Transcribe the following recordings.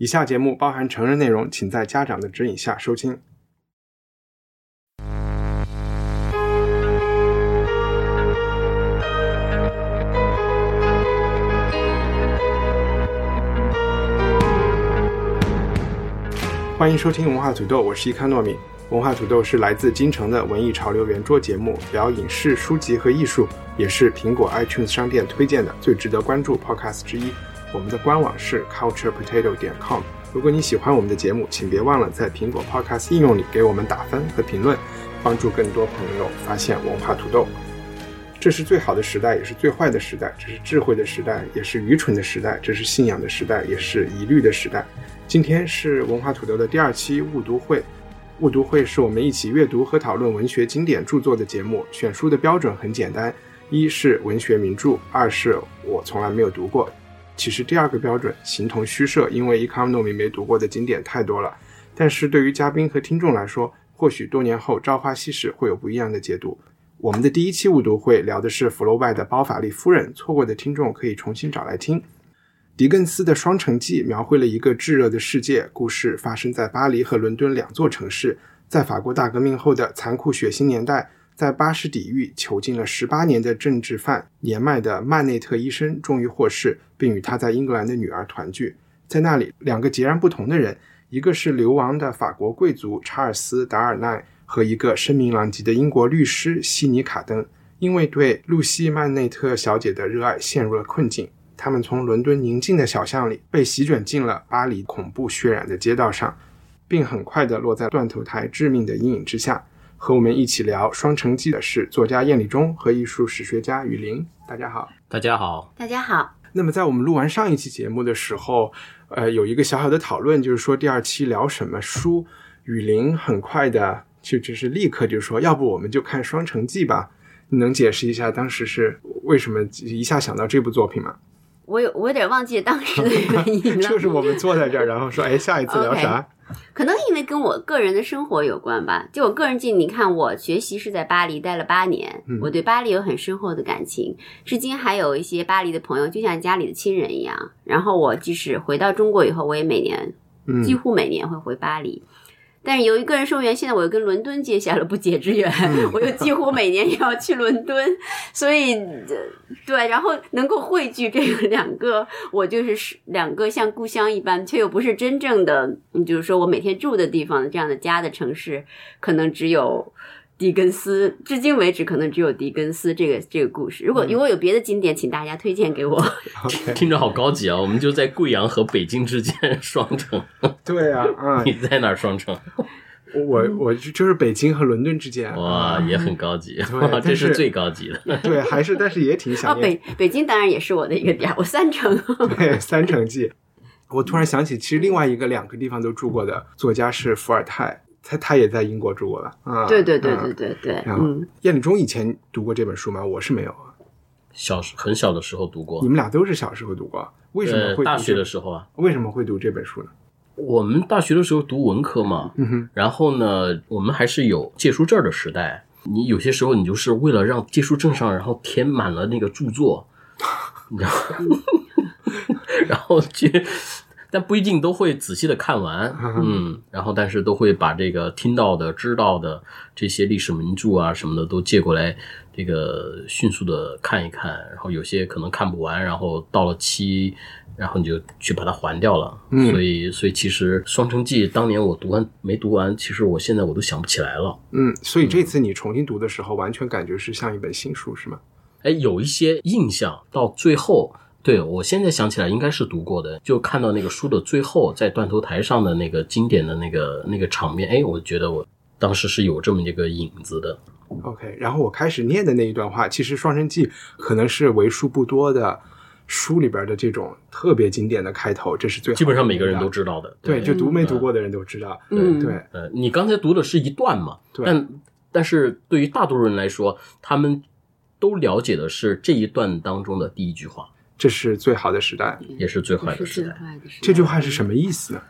以下节目包含成人内容，请在家长的指引下收听。欢迎收听文化土豆，我是伊康糯米。文化土豆是来自京城的文艺潮流圆桌节目，聊影视、书籍和艺术，也是苹果 iTunes 商店推荐的最值得关注 Podcast 之一。我们的官网是 culturepotato 点 com。如果你喜欢我们的节目，请别忘了在苹果 Podcast 应用里给我们打分和评论，帮助更多朋友发现文化土豆。这是最好的时代，也是最坏的时代；这是智慧的时代，也是愚蠢的时代；这是信仰的时代，也是疑虑的时代。今天是文化土豆的第二期误读会。误读会是我们一起阅读和讨论文学经典著作的节目。选书的标准很简单：一是文学名著，二是我从来没有读过。其实第二个标准形同虚设，因为伊康糯米没读过的经典太多了。但是对于嘉宾和听众来说，或许多年后《朝花夕拾》会有不一样的解读。我们的第一期误读会聊的是福楼拜的《包法利夫人》，错过的听众可以重新找来听。狄更斯的《双城记》描绘了一个炙热的世界，故事发生在巴黎和伦敦两座城市。在法国大革命后的残酷血腥年代，在巴士底狱囚禁了十八年的政治犯年迈的曼内特医生终于获释，并与他在英格兰的女儿团聚。在那里，两个截然不同的人，一个是流亡的法国贵族查尔斯·达尔奈，和一个声名狼藉的英国律师悉尼·卡登，因为对露西·曼内特小姐的热爱陷入了困境。他们从伦敦宁静的小巷里被席卷进了巴黎恐怖血染的街道上，并很快地落在断头台致命的阴影之下。和我们一起聊《双城记》的是作家燕礼中和艺术史学家雨林。大家好，大家好，大家好。那么在我们录完上一期节目的时候，呃，有一个小小的讨论，就是说第二期聊什么书。雨林很快的就就是立刻就说，要不我们就看《双城记》吧？你能解释一下当时是为什么一下想到这部作品吗？我有我有点忘记当时的原因了。就是我们坐在这儿，然后说，哎，下一次聊啥？可能因为跟我个人的生活有关吧。就我个人记，你看我学习是在巴黎待了八年，我对巴黎有很深厚的感情，至今还有一些巴黎的朋友，就像家里的亲人一样。然后我即使回到中国以后，我也每年几乎每年会回巴黎。但是由于个人生源，现在我又跟伦敦结下了不解之缘，我又几乎每年也要去伦敦，所以对，然后能够汇聚这个两个，我就是是两个像故乡一般，却又不是真正的，就是说我每天住的地方这样的家的城市，可能只有。狄更斯，至今为止可能只有狄更斯这个这个故事。如果如果有别的经典，请大家推荐给我。听着好高级啊！我们就在贵阳和北京之间 双城。对啊，啊，你在哪儿双城？我我就是北京和伦敦之间。哇，也很高级，这是最高级的。对，还是但是也挺想念。北北京当然也是我的一个点，我三城。对，三城记。我突然想起，其实另外一个两个地方都住过的作家是伏尔泰。他他也在英国住过吧啊！对对对对对对。然后，叶礼忠以前读过这本书吗？我是没有啊。小很小的时候读过。你们俩都是小时候读过？为什么会大学的时候啊？为什么会读这本书呢？我们大学的时候读文科嘛，嗯。然后呢，我们还是有借书证的时代。你有些时候，你就是为了让借书证上，然后填满了那个著作，你知道 然后去。但不一定都会仔细的看完，嗯，然后但是都会把这个听到的、知道的这些历史名著啊什么的都借过来，这个迅速的看一看，然后有些可能看不完，然后到了期，然后你就去把它还掉了。嗯所以，所以其实《双城记》当年我读完没读完，其实我现在我都想不起来了。嗯，所以这次你重新读的时候，完全感觉是像一本新书，是吗？哎，有一些印象，到最后。对，我现在想起来应该是读过的，就看到那个书的最后，在断头台上的那个经典的那个那个场面，哎，我觉得我当时是有这么一个影子的。OK，然后我开始念的那一段话，其实《双城记》可能是为数不多的书里边的这种特别经典的开头，这是最好基本上每个人都知道的。对，就读没读过的人都知道。嗯对，呃，你刚才读的是一段嘛？对但但是对于大多数人来说，他们都了解的是这一段当中的第一句话，这是最好的时代。也是最坏的时代。这句话是什么意思呢？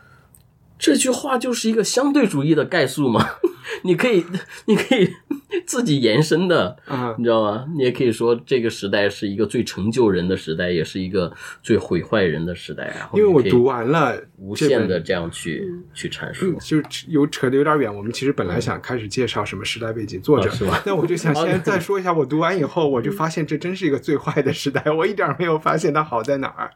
这句话就是一个相对主义的概述嘛，你可以你可以 自己延伸的，嗯你知道吗？你也可以说这个时代是一个最成就人的时代，也是一个最毁坏人的时代。然后你可以因为我读完了无限的这样去嗯去阐述嗯，。就有扯的有点远。我们其实本来想开始介绍什么时代背景、作者，哦是吧 但我就想哦先再说一下，我读完以后，我就发现这真是一个最坏的时代，我一点儿没有发现它好在哪儿。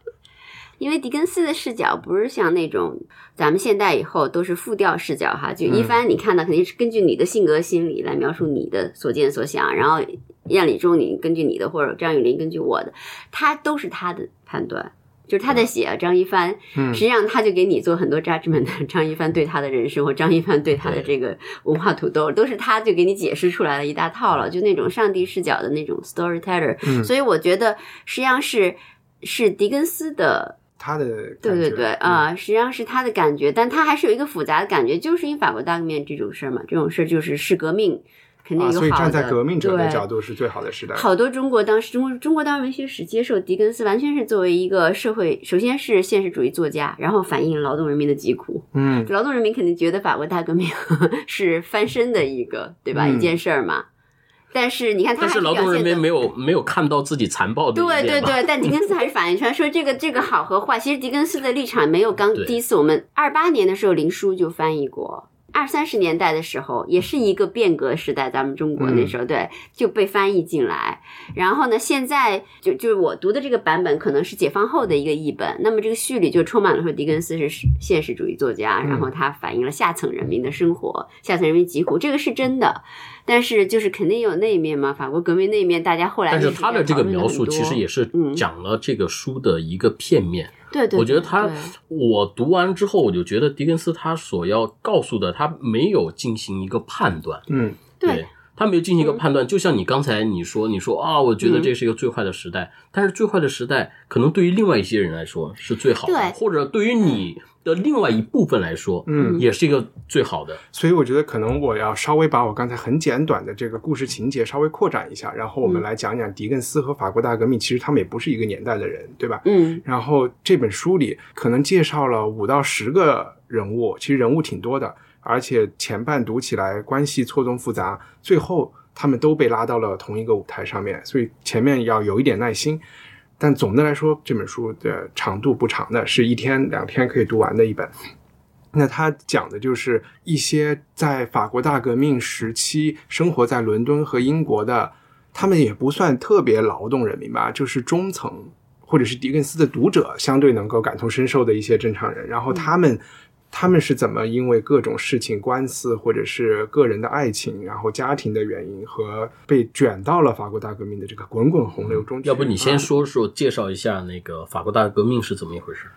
因为狄更斯的视角不是像那种咱们现代以后都是复调视角哈，就一帆你看到肯定是根据你的性格心理来描述你的所见所想，然后燕礼中你根据你的或者张雨林根据我的，他都是他的判断。就是他在写张一帆，嗯实际上他就给你做很多 judgment，张一帆对他的人生或张一帆对他的这个文化土豆，都是他就给你解释出来了一大套了，就那种上帝视角的那种 storyteller。嗯所以我觉得实际上是是狄更斯的他的对对对啊、实际上是他的感觉，但他还是有一个复杂的感觉，就是因为法国大革命这种事儿嘛，这种事儿就是是革命，肯定啊，有好的。所以站在革命者的角度是最好的时代。好多中国当时中国中国当时文学史接受狄更斯，完全是作为一个社会，首先是现实主义作家，然后反映劳动人民的疾苦。嗯，劳动人民肯定觉得法国大革命 是翻身的一个，对吧？嗯一件事儿嘛。但是你看他还但是劳动人民。没有没有看到自己残暴的对对对，但狄更斯还是反映出来说这个这个好和坏。其实狄更斯的立场没有刚第一次我们二八年的时候林书就翻译过，二三十年代的时候也是一个变革时代，咱们中国那时候、对就被翻译进来。然后呢，现在就就是我读的这个版本可能是解放后的一个译本，那么这个序里就充满了说狄更斯是现实主义作家，然后他反映了下层人民的生活，下层人民疾苦，这个是真的。但是就是肯定有那一面嘛，法国革命那一面，大家后来但是他的这个描述其实也是嗯讲了这个书的一个片面。对对，我觉得他，我读完之后，我就觉得狄更斯他所要告诉的，他没有进行一个判断，嗯对他没有进行一个嗯判断。就像你刚才你说，你说啊，我觉得这是一个最坏的时代，但是最坏的时代可能对于另外一些人来说是最好的，或者对于你的另外一部分来说，嗯也是一个最好的。所以我觉得可能我要稍微把我刚才很简短的这个故事情节稍微扩展一下，然后我们嗯来讲讲狄更斯和法国大革命，其实他们也不是一个年代的人，对吧？嗯然后这本书里可能介绍了五到十个人物，其实人物挺多的，而且前半读起来关系错综复杂，最后他们都被拉到了同一个舞台上面，所以前面要有一点耐心。但总的来说，这本书的长度不长的，是一天两天可以读完的一本。那它讲的就是一些在法国大革命时期生活在伦敦和英国的，他们也不算特别劳动人民吧，就是中层或者是狄更斯的读者相对能够感同身受的一些正常人，然后他们。他们是怎么因为各种事情、官司或者是个人的爱情，然后家庭的原因和被卷到了法国大革命的这个滚滚洪流中去？要不你先啊说说介绍一下那个法国大革命是怎么一回事？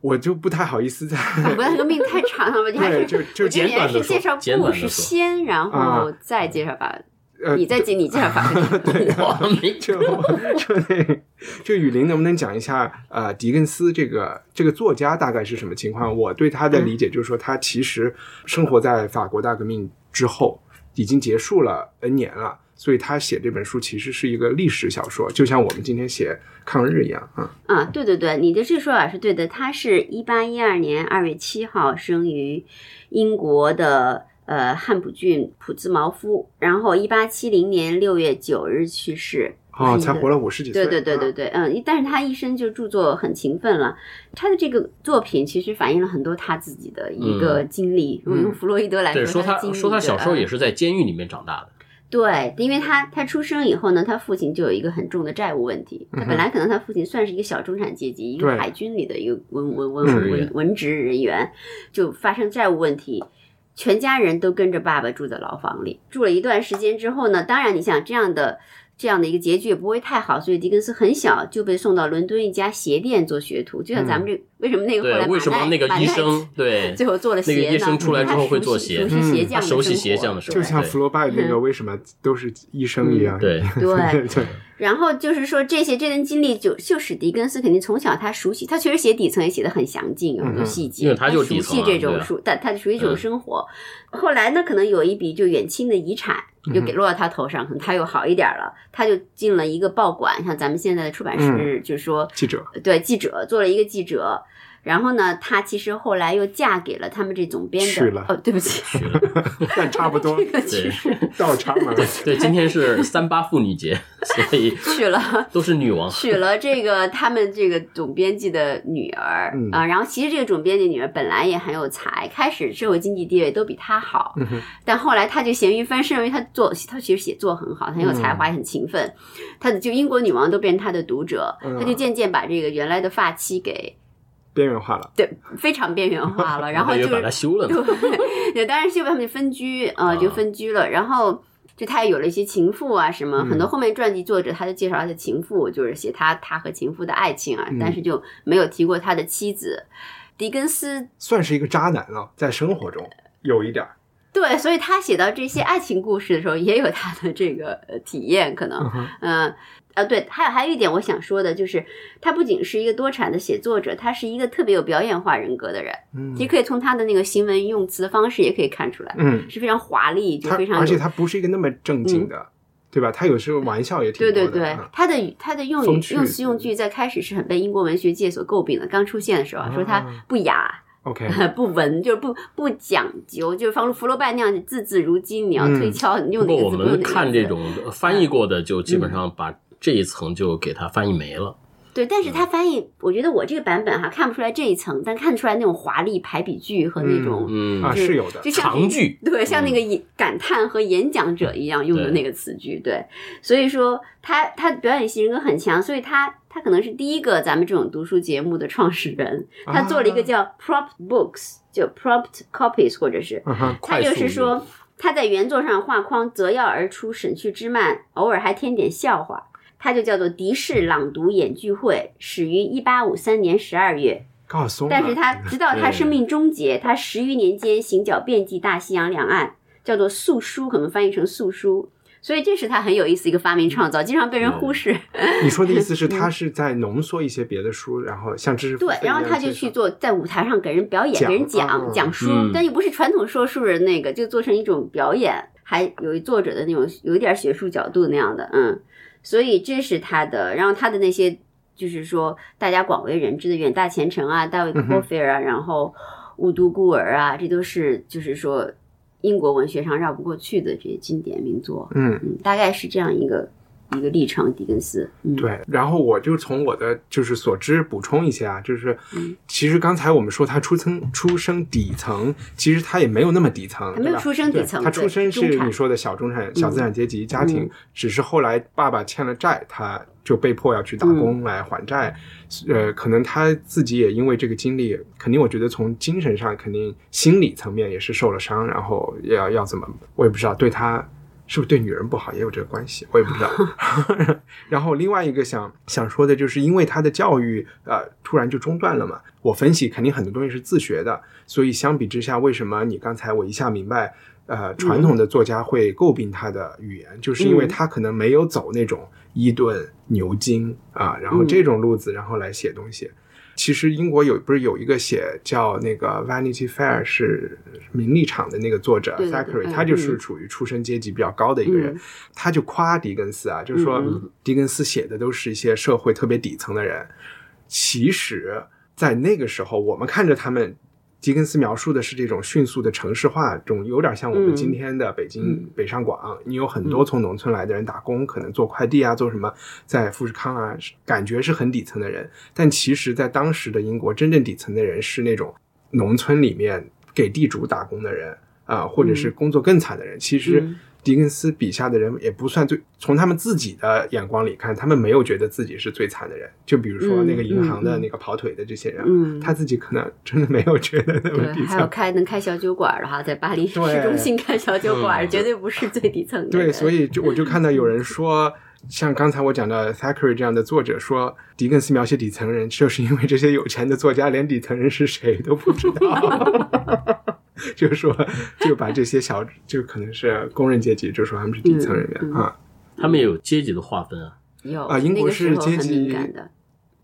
我就不太好意思在 法国大革命太长了吧？你还是就就我觉得你还是介绍故事简短地说先，然后啊再介绍法，呃你再介 你介绍法国大革命。我没就就那就雨林能不能讲一下呃狄更斯这个这个作家大概是什么情况？我对他的理解就是说，他其实生活在法国大革命之后，已经结束了 N 年了，所以他写这本书其实是一个历史小说，就像我们今天写抗日一样啊。啊，对对对，你的这说法是对的。他是一八一二年二月七号生于英国的呃汉普郡普兹茅夫，然后一八七零年六月九日去世。哦，是一个才活了五十几岁。对对对对啊对，嗯，但是他一生就著作很勤奋了。他的这个作品其实反映了很多他自己的一个经历。如果用弗洛伊德来对，说他说他小时候也是在监狱里面长大的。对，因为他他出生以后呢，他父亲就有一个很重的债务问题。他本来可能他父亲算是一个小中产阶级，一个海军里的一个文文文文文职人员，就发生债务问题，全家人都跟着爸爸住在牢房里。住了一段时间之后呢，当然你想这样的。这样的一个结局也不会太好，所以狄更斯很小就被送到伦敦一家鞋店做学徒，就像咱们这、为什么那个后来，为什么那个医生 对最后做了鞋呢？那个医生出来之后会做鞋他熟悉鞋嗯匠熟悉生活鞋匠的生活就像对福楼拜那个为什么都是医生一样。对 对对对，然后就是说，这些这段经历就就使狄更斯肯定从小他熟悉，他确实写底层也写的很详尽，有很多细节，因为他就是熟悉这种熟，但他熟悉这种嗯生活。后来呢，可能有一笔就远亲的遗产就给落到他头上，可能他又好一点了，他就进了一个报馆，像咱们现在的出版社，就是说记者对记者做了一个记者。然后呢，她其实后来又嫁给了他们这总编的娶了。哦，对不起，但差不多。这个其对。实倒插嘛。对，今天是三八妇女节，所以娶了。都是女王。娶了这个他们这个总编辑的女儿、嗯。啊，然后其实这个总编辑女儿本来也很有才，开始社会经济地位都比她好，嗯但后来她就咸鱼翻身，因为她做她其实写作很好，很有才华，也很勤奋，她的就英国女王都变成她的读者，嗯。他就渐渐把这个原来的发妻给边缘化了。对非常边缘化了，然后就把它修了。对，对，当然是因为他们就分居，呃，就分居了，然后。就他也有了一些情妇啊，什么、嗯很多后面传记作者他就介绍他的情妇，就是写他他和情妇的爱情啊，嗯但是就没有提过他的妻子。狄更斯算是一个渣男了，在生活中有一点儿。对，所以他写到这些爱情故事的时候，也有他的这个呃体验，可能嗯哼嗯。啊，对，还有还有一点我想说的，就是他不仅是一个多产的写作者，他是一个特别有表演化人格的人。嗯你可以从他的那个行文用词方式也可以看出来，嗯，是非常华丽，就非常而且他不是一个那么正经的，对吧？他有时候玩笑也挺多的。对对对嗯，他的语他的用语用词用句在开始是很被英国文学界所诟病的。刚出现的时候啊说他啊不雅、OK，不文，就是不不讲究，就是方福楼拜那样字字如金，你要嗯推敲，你用不过我哪个字不用哪们个字看这种翻译过的，就基本上把这一层就给它翻译没了。对，但是他翻译，我觉得我这个版本哈看不出来这一层，但看出来那种华丽排比句和那种。嗯，啊是有的就像长句 对，像那个感叹和演讲者一样用的那个词句，对，所以说他他表演型人格很强，所以他他可能是第一个咱们这种读书节目的创始人，他做了一个啊叫 prompt books，就 prompt copies，或者是他就是说他在原作上画框择要而出，省去枝蔓，偶尔还添点笑话。它就叫做迪士朗读演剧会，始于一八五三年十二月。高松啊。但是他 直到他生命终结，他十余年间行脚遍及大西洋两岸，叫做素书，可能翻译成素书。所以这是他很有意思一个发明创造，经常被人忽视。你说的意思是，他是在浓缩一些别的书，然后像知识对然后他就去做在舞台上给人表演，给人讲、嗯讲书，嗯但又不是传统说书人那个，就做成一种表演，还有作者的那种有一点学术角度那样的，嗯，所以这是他的，然后他的那些就是说大家广为人知的《远大前程》啊，《大卫嗯科菲尔》啊，然后《雾都孤儿》啊，这都是就是说英国文学上绕不过去的这些经典名作，嗯，嗯，大概是这样一个一个历程，狄更斯，嗯，对，然后我就从我的就是所知补充一些啊，就是嗯其实刚才我们说他出生出生底层，其实他也没有那么底层，没有出生底对层他出生是你说的小中产、小资产阶级家庭嗯，只是后来爸爸欠了债，他就被迫要去打工来还债。呃，可能他自己也因为这个经历，肯定我觉得从精神上肯定心理层面也是受了伤，然后要要怎么，我也不知道对他。是不是对女人不好也有这个关系？我也不知道。然后另外一个想想说的就是，因为他的教育呃突然就中断了嘛，我分析肯定很多东西是自学的，所以相比之下，为什么你刚才我一下明白，呃，传统的作家会诟病他的语言，就是因为他可能没有走那种伊顿、牛津啊，然后这种路子，然后来写东西。其实英国有不是有一个写叫那个《Vanity Fair》是名利场的那个作者 Thackeray，嗯他就是属于出身阶级比较高的一个人嗯，他就夸狄更斯啊，就是说嗯。狄更斯写的都是一些社会特别底层的人。其实，在那个时候，我们看着他们，狄更斯描述的是这种迅速的城市化，这种有点像我们嗯。今天的北京、嗯。北上广，你有很多从农村来的人打工，可能做快递啊，做什么，在富士康啊，感觉是很底层的人，但其实，在当时的英国，真正底层的人是那种农村里面给地主打工的人啊、或者是工作更惨的人。其实嗯狄更斯笔下的人也不算最，从他们自己的眼光里看，他们没有觉得自己是最惨的人。就比如说嗯那个银行的那个跑腿的这些人，嗯他自己可能真的没有觉得那么底层还有。开能开小酒馆的哈，在巴黎市中心开小酒馆，嗯绝对不是最底层的人。对，所以就我就看到有人说，像刚才我讲的 Thackeray 这样的作者说，狄更斯描写底层人，就是因为这些有钱的作家连底层人是谁都不知道，就是说就把这些小就可能是工人阶级，就说他们是底层人员、嗯嗯啊。他们也有阶级的划分啊。有啊英国是阶级的，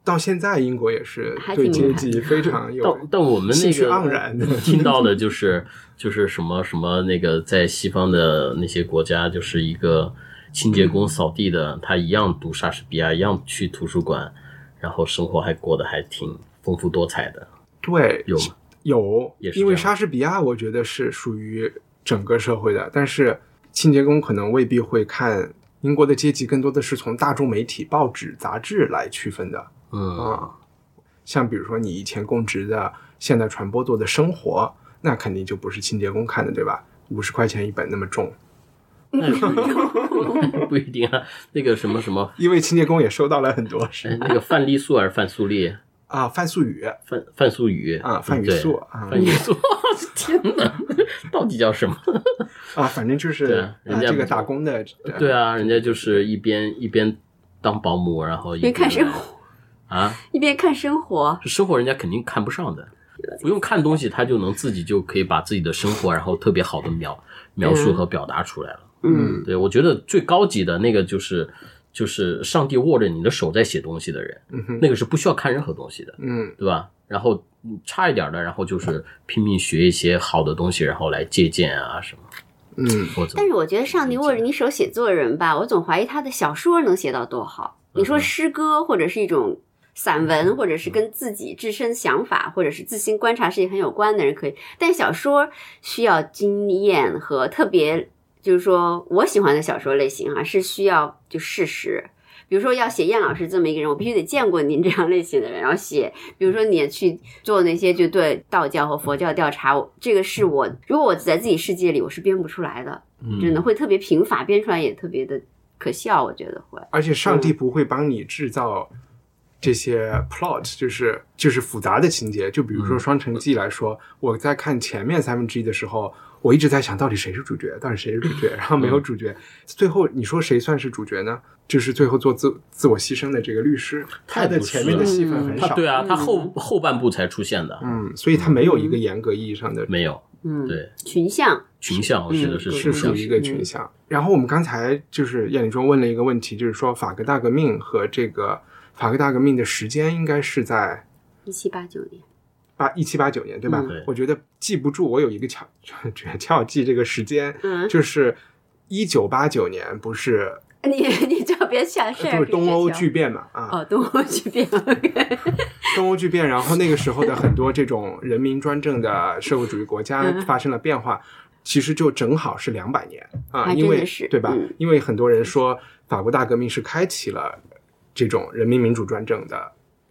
到现在，英国也是对阶级非常有 但但我们那兴趣个盎然的听到的就是就是什么什么那个在西方的那些国家，就是一个清洁工扫地的，他一样读莎士比亚，一样去图书馆，然后生活还过得还挺丰富多彩的，对有吗？有，因为莎士比亚，我觉得是属于整个社会的，但是清洁工可能未必会看英国的阶级，更多的是从大众媒体、报纸、杂志来区分的嗯，啊。像比如说你以前供职的现代传播做的生活，那肯定就不是清洁工看的，对吧？五十块钱一本那么重，那也不一定不一定啊。那个什么什么，因为清洁工也收到了很多。哎是，那个范丽素还是范素丽？啊，范素雨。范范素雨。啊范雨对素啊。范雨素，天哪，到底叫什么？啊，反正就是对啊这个人家不打工的，对啊，人家就是一边一边当保姆，然后一边看生活，啊，一边看生活，这生活人家肯定看不上的，不用看东西，他就能自己就可以把自己的生活，然后特别好的描描述和表达出来了。嗯，对我觉得最高级的那个就是就是上帝握着你的手在写东西的人，嗯哼，那个是不需要看任何东西的，嗯对吧？然后嗯差一点的，然后就是拼命学一些好的东西，然后来借鉴啊什么，嗯或者但是我觉得上帝握着你手写作人吧，我总怀疑他的小说能写到多好。你说诗歌或者是一种散文，或者是跟自己自身想法或者是自身观察世界很有关的人可以，但小说需要经验和特别，就是说我喜欢的小说类型啊，是需要就事实。比如说要写燕老师这么一个人，我必须得见过您这样类型的人，然后写。比如说你也去做那些就对道教和佛教调查，我这个是我如果我在自己世界里，我是编不出来的。真的会特别贫乏，编出来也特别的可笑，我觉得会。而且上帝不会帮你制造这些 plot，就是就是复杂的情节。就比如说《双城记》来说，我在看前面三分之一的时候，我一直在想到底谁是主角，到底谁是主角，然后没有主角。最后你说谁算是主角呢？就是最后做自自我牺牲的这个律师，他的前面的戏份很少。对啊，他后后半部才出现的，嗯，所以他没有一个严格意义上的没有嗯，对群像，群像，我觉得是嗯是属于一个群像。然后我们刚才就是燕礼中问了一个问题，就是说法国大革命和这个法国大革命的时间应该是在一七八九年，八一七八九年，对吧？嗯。我觉得记不住，我有一个巧 诀窍记这个时间，嗯。就是一九八九年，不是 你你就别想事儿，就是东欧别笑剧变嘛啊，哦，东欧巨变 东欧巨变，然后那个时候的很多这种人民专政的社会主义国家嗯。发生了变化，其实就正好是两百年啊，因为对吧嗯？因为很多人说法国大革命是开启了这种人民民主专政的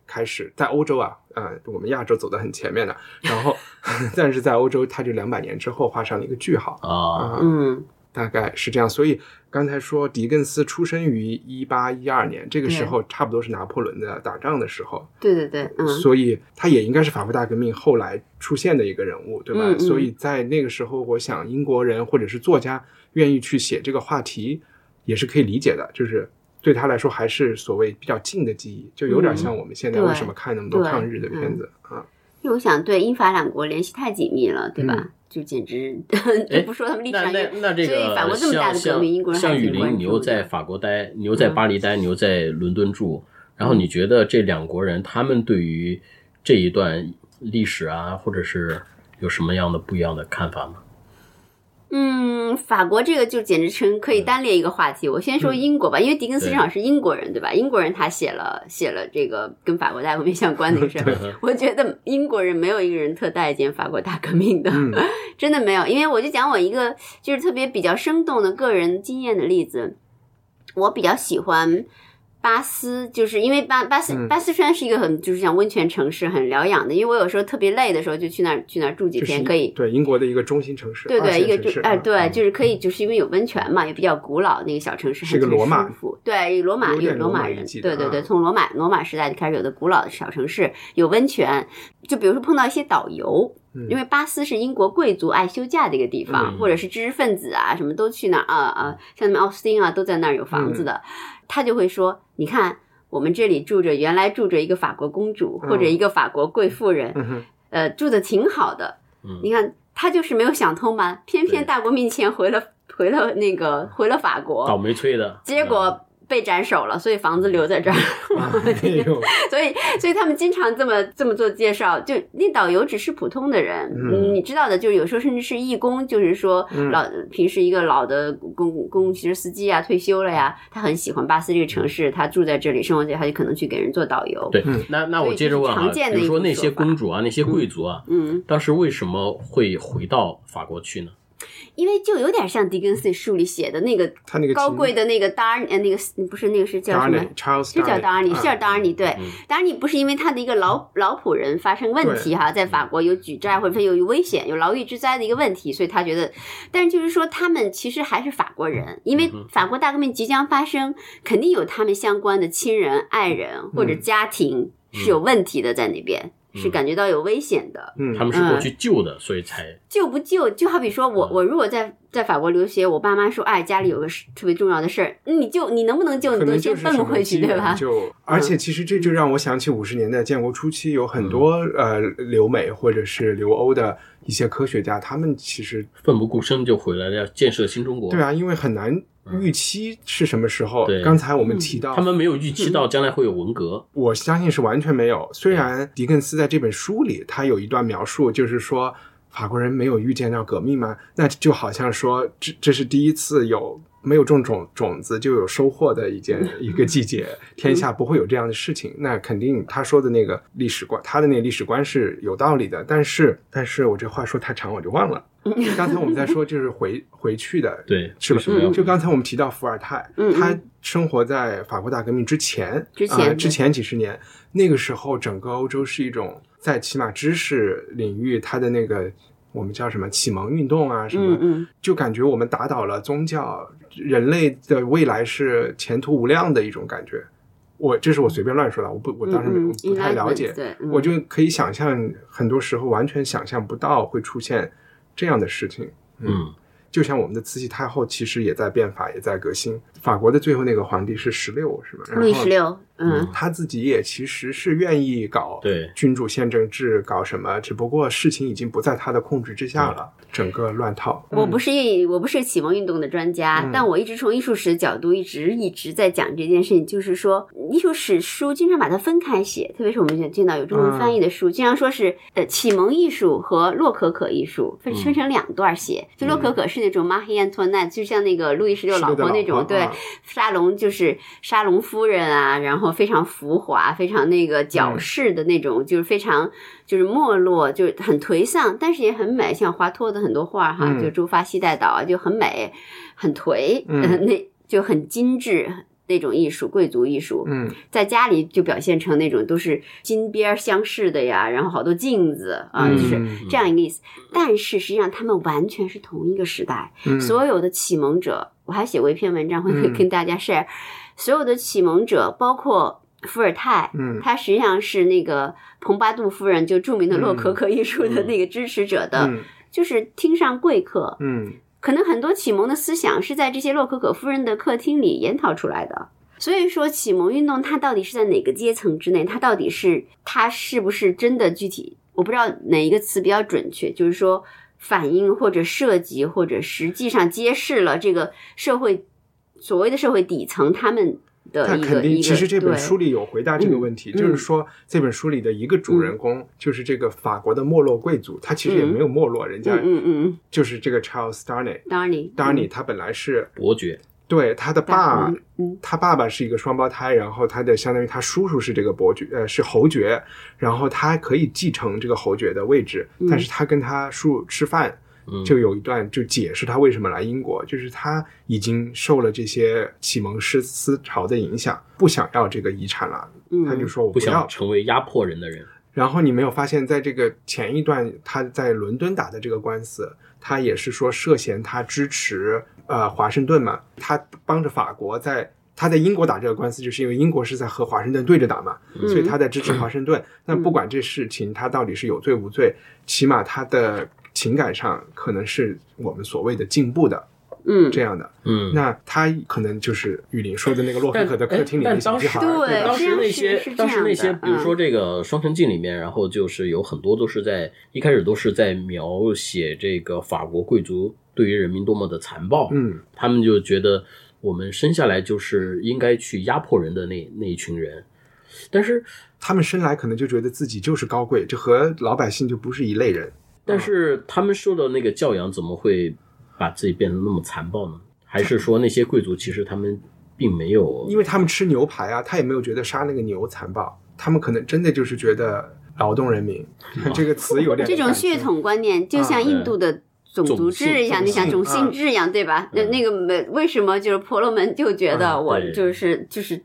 开始，在欧洲啊，呃，我们亚洲走得很前面的，然后 但是在欧洲，它就两百年之后画上了一个句号啊，嗯，大概是这样。所以刚才说狄更斯出生于一八一二年，这个时候差不多是拿破仑的打仗的时候，对对对，嗯，所以他也应该是法国大革命后来出现的一个人物，对吧？嗯嗯所以在那个时候，我想英国人或者是作家愿意去写这个话题，也是可以理解的，就是。对他来说，还是所谓比较近的记忆，就有点像我们现在为什么看那么多抗日的片子啊？因为我想对英法两国联系太紧密了，对吧？嗯就简直哎就不说他们立那场，那那这所以法国这么大的革命，英国人还像像雨林，你又在法国待，你又在巴黎待，你又在伦敦住，然后嗯你觉得这两国人他们对于这一段历史啊，或者是有什么样的不一样的看法吗？嗯，法国这个就简直成可以单列一个话题。我先说英国吧，因为狄更斯对正好是英国人，对吧？英国人他写了写了这个跟法国大革命相关的一个事儿。我觉得英国人没有一个人特待见法国大革命的，嗯 真的没有。因为我就讲我一个就是特别比较生动的个人经验的例子，我比较喜欢。巴斯就是因为巴巴斯嗯巴斯川是一个很就是像温泉城市，很疗养的。因为我有时候特别累的时候，就去那儿去那儿住几天，可以对英国的一个中心城市，对对，一个就哎，对，就是可以，就是因为有温泉嘛，也比较古老，那个小城市是个罗马。对，罗马有罗罗马人，对对对，啊从罗马罗马时代就开始有的古老的小城市有温泉。就比如说碰到一些导游，因为巴斯是英国贵族爱休假的一个地方，嗯或者是知识分子啊，什么都去那儿啊啊，像什么奥斯汀啊，都在那儿有房子的。他就会说：“你看，我们这里住着原来住着一个法国公主或者一个法国贵妇人，嗯，呃，住的挺好的。嗯。你看，他就是没有想通嘛，偏偏大国面前回了回了那个回了法国倒，霉催的，结果被斩首了，所以房子留在这儿。所以，所以他们经常这么这么做介绍，就那导游只是普通的人，嗯。你知道的，就是有时候甚至是义工，就是说嗯。老、平时一个老的公公共汽车司机啊，退休了呀，他很喜欢巴斯这个城市，他住在这里，生活在他就可能去给人做导游。对嗯，那那我接着问常见的比如说那些公主啊，那些贵族啊，嗯，当时为什么会回到法国去呢？因为就有点像狄更斯书里写的那个他那个高贵的那个 Dar 呃那个不是那个是叫什么？Charles 就叫是叫 Darnay，对。嗯，Darnay 不是因为他的一个老老仆人发生问题哈，在法国有举债或者说有危险、有牢狱之灾的一个问题，所以他觉得，但是就是说他们其实还是法国人，因为法国大革命即将发生，肯定有他们相关的亲人、爱人或者家庭是有问题的在那边，是感觉到有危险的。嗯，他们是过去救的，所以才救不救，就好比说我嗯我如果在在法国留学，我爸妈说，哎，家里有个事特别重要的事儿，你救你能不能救，你都先奔是什么回去，对吧？嗯就而且其实这就让我想起五十年代建国初期有很多呃留美或者是留欧的一些科学家，他们其实奋不顾身就回来了，要建设新中国。对啊，因为很难预期是什么时候。对刚才我们提到，他们没有预期到将来会有文革。我相信是完全没有。虽然狄更斯在这本书里，他有一段描述，就是说法国人没有预见到革命吗？那就好像说这这是第一次有没有种种种子就有收获的一件 一个季节，天下不会有这样的事情。那肯定他说的那个历史观，他的那个历史观是有道理的。但是，但是我这话说太长，我就忘了。刚才我们在说就是回 回去的，对，是吧为什么要？就刚才我们提到伏尔泰，他生活在法国大革命之前，之前呃之前几十年，那个时候整个欧洲是一种在起码知识领域，它的那个我们叫什么启蒙运动啊什么，嗯嗯就感觉我们打倒了宗教，人类的未来是前途无量的一种感觉。我这是我随便乱说的，我不我当时没不太了解嗯我就可以想象，很多时候完全想象不到会出现这样的事情。嗯，就像我们的慈禧太后，其实也在变法，也在革新。法国的最后那个皇帝是十六，是吧？路易十六，嗯。他自己也其实是愿意搞对。君主宪政制，搞什么，只不过事情已经不在他的控制之下了，整个乱套。我不是我不是启蒙运动的专家，嗯。但我一直从艺术史的角度一直一直在讲这件事情，就是说艺术史书经常把它分开写，特别是我们见到有中文翻译的书，经常说是呃启蒙艺术和洛可可艺术分分成两段写。就洛可可是那种马黑安托奈，就像那个路易十六老婆那种，对沙龙就是沙龙夫人啊，然后非常浮华，非常那个矫嗯饰的那种，就是非常就是没落，就是很颓丧，但是也很美，像华托的很多画哈，嗯。就朱发西带岛啊，就很美，很颓，那就很精致。那种艺术，贵族艺术，嗯。在家里就表现成那种都是金边镶饰的呀，然后好多镜子啊，嗯。就是这样一个意思。但是实际上，他们完全是同一个时代，嗯，所有的启蒙者，我还写过一篇文章，会嗯跟大家 share。所有的启蒙者，包括伏尔泰，嗯他实际上是那个蓬巴杜夫人，就著名的洛可可艺术的那个支持者的，嗯就是厅上贵客。嗯可能很多启蒙的思想是在这些洛可可夫人的客厅里研讨出来的。所以说，启蒙运动它到底是在哪个阶层之内？它到底是它是不是真的具体？我不知道哪一个词比较准确，就是说反映或者涉及或者实际上揭示了这个社会所谓的社会底层他们的他肯定，一个一个。其实这本书里有回答这个问题，嗯就是说这本书里的一个主人公就是这个法国的没落贵族，他其实也没有没落，人家嗯嗯嗯。就是这个 Charles Darnay。，Darny Darnay 他本来是伯爵，对他的爸他爸爸是一个双胞胎，然后他的相当于他叔叔是这个伯爵，呃，是侯爵，然后他可以继承这个侯爵的位置，但是他跟他叔吃饭，嗯，就有一段就解释他为什么来英国，就是他已经受了这些启蒙思思潮的影响，不想要这个遗产了，嗯。他就说我不要想成为压迫人的人。然后你没有发现，在这个前一段他在伦敦打的这个官司，他也是说涉嫌他支持呃华盛顿嘛，他帮着法国在他在英国打这个官司，就是因为英国是在和华盛顿对着打嘛，所以他在支持华盛顿。那不管这事情他到底是有罪无罪，起码他的情感上可能是我们所谓的进步的嗯，这样的。嗯，那他可能就是雨林说的那个洛可但可的客厅里面哎但当时小屁孩儿，对吧当时那些当时那些，比如说这个《双城记》里面，然后就是有很多都是在一开始都是在描写这个法国贵族对于人民多么的残暴，嗯，他们就觉得我们生下来就是应该去压迫人的那那一群人，但是他们生来可能就觉得自己就是高贵，这和老百姓就不是一类人。但是他们受的那个教养怎么会把自己变得那么残暴呢？还是说那些贵族其实他们并没有因为他们吃牛排啊，他也没有觉得杀那个牛残暴，他们可能真的就是觉得劳动人民 这个词有点这种血统观念就像印度的。种族制一样，你像种种姓姓制一样，对吧？那嗯那个没为什么就是婆罗门就觉得嗯我就是就是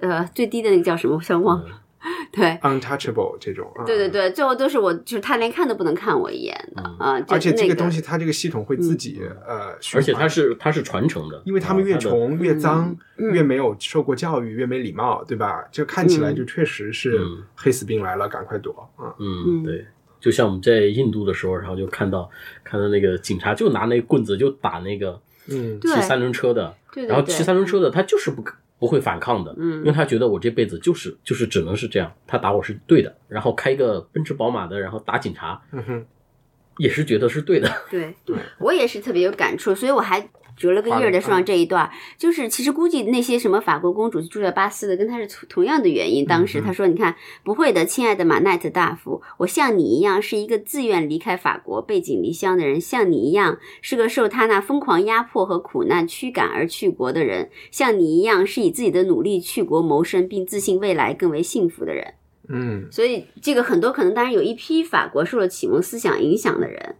呃最低的那个叫什么，我想忘了。对 untouchable 这种。啊对对对，最后都是我就是他连看都不能看我一眼的嗯啊。而且这个东西，它这个系统会自己呃而且它是它是传承的，因为他们越穷越脏，嗯越没有受过教育，越没礼貌，对吧？就看起来就确实是嗯黑死病来了，赶快躲啊！嗯，嗯对，就像我们在印度的时候，然后就看到看到那个警察就拿那棍子就打那个嗯，骑三轮车的，对对然后骑三轮车的他就是不不会反抗的，嗯因为他觉得我这辈子就是就是只能是这样，他打我是对的，然后开个奔驰宝马的，然后打警察嗯哼，也是觉得是对的，对对，我也是特别有感触，所以我还折了个好印儿的说上嗯这一段，就是其实估计那些什么法国公主住在巴斯的，跟他是同同样的原因。当时嗯他说：“你看，不会的，亲爱的马奈特大夫，我像你一样是一个自愿离开法国、背井离乡的人，像你一样是个受他那疯狂压迫和苦难驱赶而去国的人，像你一样是以自己的努力去国谋生，并自信未来更为幸福的人。”嗯，所以这个很多可能，当然有一批法国受了启蒙思想影响的人，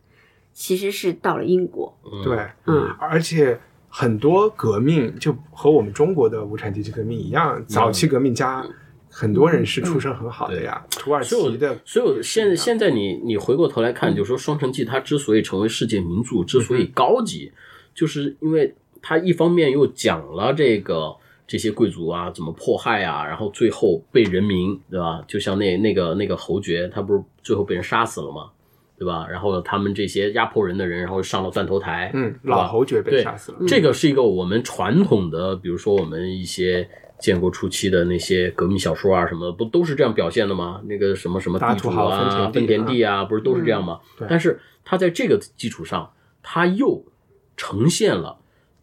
其实是到了英国。嗯对，嗯而且很多革命就和我们中国的无产阶级革命一样，早期革命家很多人是出身很好的呀，土耳其的，所以我现现在你你回过头来看，就是说《双城记》它之所以成为世界名著，之所以高级，就是因为它一方面又讲了这个这些贵族啊怎么迫害啊，然后最后被人民对吧？就像那那个那个侯爵，他不是最后被人杀死了吗？对吧？然后他们这些压迫人的人，然后上了断头台，嗯，老侯爵被杀死了，这个是一个我们传统的，比如说我们一些建国初期的那些革命小说啊什么的，不都是这样表现的吗？那个什么什么地主大土豪啊、分田地啊，不是都是这样吗？对但是他在这个基础上，他又呈现了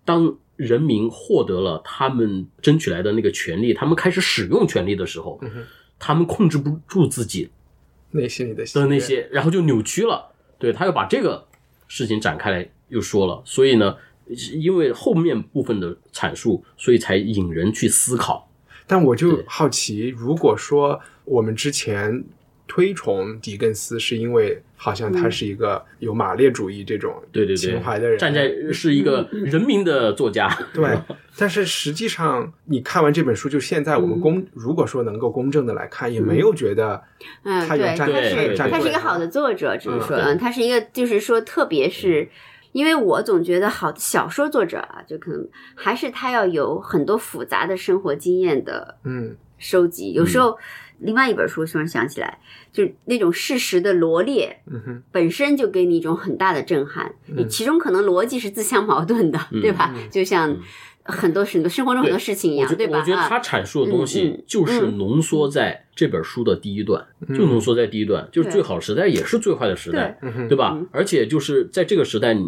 当人民获得了他们争取来的那个权利，他们开始使用权利的时候，他们控制不住自己内心里的的，那些，然后就扭曲了。对他又把这个事情展开来又说了，所以呢，因为后面部分的阐述，所以才引人去思考。但我就好奇，如果说我们之前推崇狄更斯，是因为好像他是一个有马列主义这种对对对，情怀的人，站在是一个人民的作家。对，但是实际上你看完这本书，就现在我们公、如果说能够公正的来看，也没有觉得嗯，对，他有站他对是他是一个好的作者，只是说，嗯嗯，他是一个，就是说，特别是因为我总觉得好的小说作者啊，就可能还是他要有很多复杂的生活经验的嗯。收集。有时候，另外一本书突然想起来，就是那种事实的罗列，本身就给你一种很大的震撼。你其中可能逻辑是自相矛盾的，对吧？就像很多很多生活中很多事情一样，对吧？我觉得啊。他阐述的东嗯西嗯。就是浓缩在这本书的第一段，嗯。就浓缩在第一段，就是最好时代也是最坏的时代，对。吧？而且就是在这个时代，你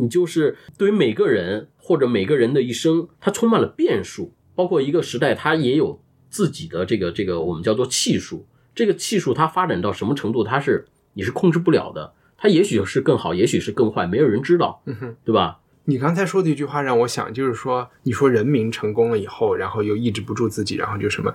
你就是对于每个人或者每个人的一生，它充满了变数，包括一个时代，它也有自己的这个这个我们叫做气数。这个气数它发展到什么程度，它是你是控制不了的。它也许是更好，也许是更坏，没有人知道，嗯哼。对吧？你刚才说的一句话让我想，就是说，你说人民成功了以后，然后又抑制不住自己，然后就什么，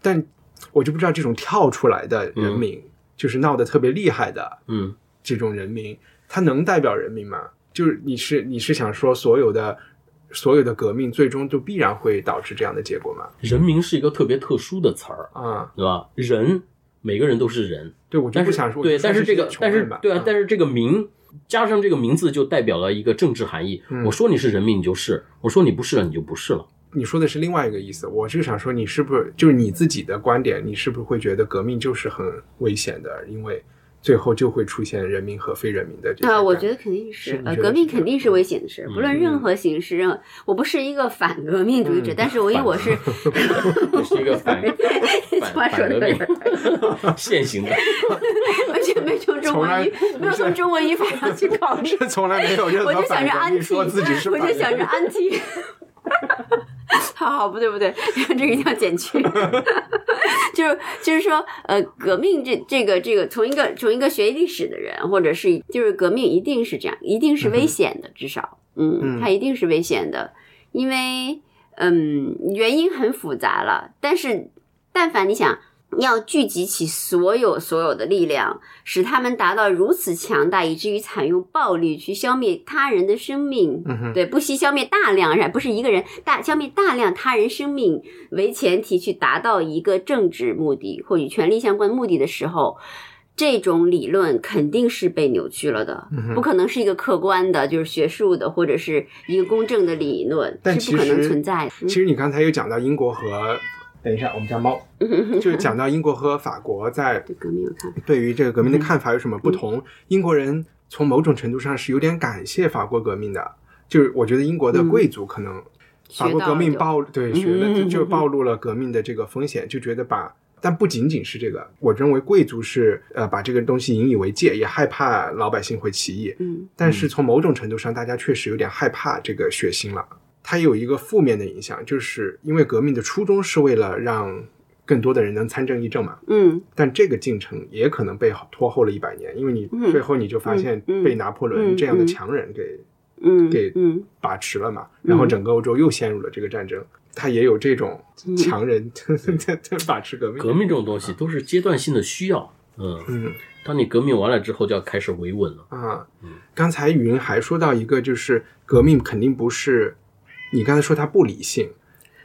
但我就不知道这种跳出来的人民，就是闹得特别厉害的嗯，这种人民，他能代表人民吗？就是你是你是想说所有的所有的革命最终就必然会导致这样的结果吗？人民是一个特别特殊的词儿，啊、对吧？人，每个人都是人，对，我就不想说，对，但是这个但是对啊嗯，但是这个名加上这个名字就代表了一个政治含义。嗯我说你是人民，你就是；我说你不是了，你就不是了。你说的是另外一个意思，我就想说，你是不是就是你自己的观点？你是不是会觉得革命就是很危险的？因为最后就会出现人民和非人民的这啊，我觉得得肯定是，呃，革命肯定是危险的事，不论任嗯何形式，任何我不是一个反革命主义者，但是我因为我是 你是一个反 反 说的反革命现行的，完全没从中文语，没有从中文语法上去考虑，从来没有任何我就想着反革命说自己是我就想着命。anti。好好，不对不对，这个一定要减去。就是就是说，呃，革命这这个这个，从一个从一个学历史的人，或者是就是革命一定是这样，一定是危险的，至少，嗯，嗯。它一定是危险的，因为嗯，原因很复杂了，但是但凡你想。要聚集起所有所有的力量，使他们达到如此强大，以至于采用暴力去消灭他人的生命，嗯，对，不惜消灭大量人，不是一个人大消灭大量他人生命为前提去达到一个政治目的或与权力相关目的的时候，这种理论肯定是被扭曲了的，嗯不可能是一个客观的，就是学术的或者是一个公正的理论，但是不可能存在的。其实你刚才有讲到英国和，等一下，我们家猫就是讲到英国和法国在 对革命有看法，对于这个革命的嗯看法有什么不同？英国人从某种程度上是有点感谢法国革命的，就是我觉得英国的贵族可能法国革命暴对学了嗯就就暴露了革命的这个风险，就觉得把。但不仅仅是这个，我认为贵族是呃把这个东西引以为戒，也害怕老百姓会起义。嗯但是从某种程度上，大家确实有点害怕这个血腥了。它有一个负面的影响，就是因为革命的初衷是为了让更多的人能参政议政嘛。嗯但这个进程也可能被拖后了一百年，因为你嗯最后你就发现被拿破仑嗯这样的嗯强人给嗯给嗯把持了嘛，然后整个欧洲又陷入了这个战争。他也有这种嗯强人 在在把持革命。革命这种东西都是阶段性的需要，嗯，嗯当你革命完了之后，就要开始维稳了。啊嗯，刚才语音还说到一个，就是革命肯定不是你刚才说他不理性，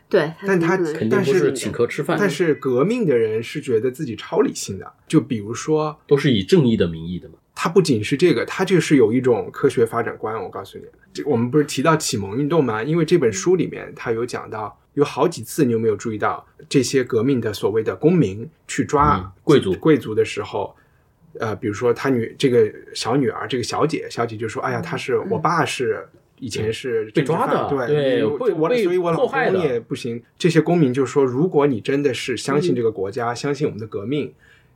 对，但他肯定肯定但是不是请客吃饭，但是革命的人是觉得自己超理性的。就比如说，都是以正义的名义的嘛。他不仅是这个，他就是有一种科学发展观。我告诉你，这我们不是提到启蒙运动吗？因为这本书里面他有讲到，有好几次你有没有注意到这些革命的所谓的公民去抓嗯贵族贵族的时候，呃，比如说他女这个小女儿，这个小姐，小姐就说：“哎呀，她是我爸是。”以前是被抓的对所以我老公也不行。这些公民就说，如果你真的是相信这个国家，相信我们的革命，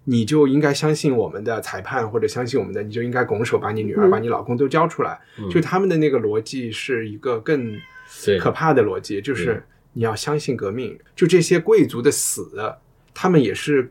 你就应该相信我们的裁判，或者相信我们的，你就应该拱手把你女儿、嗯把你老公都交出来。嗯就他们的那个逻辑是一个更可怕的逻辑，就是你要相信革命。就这些贵族的死，他们也是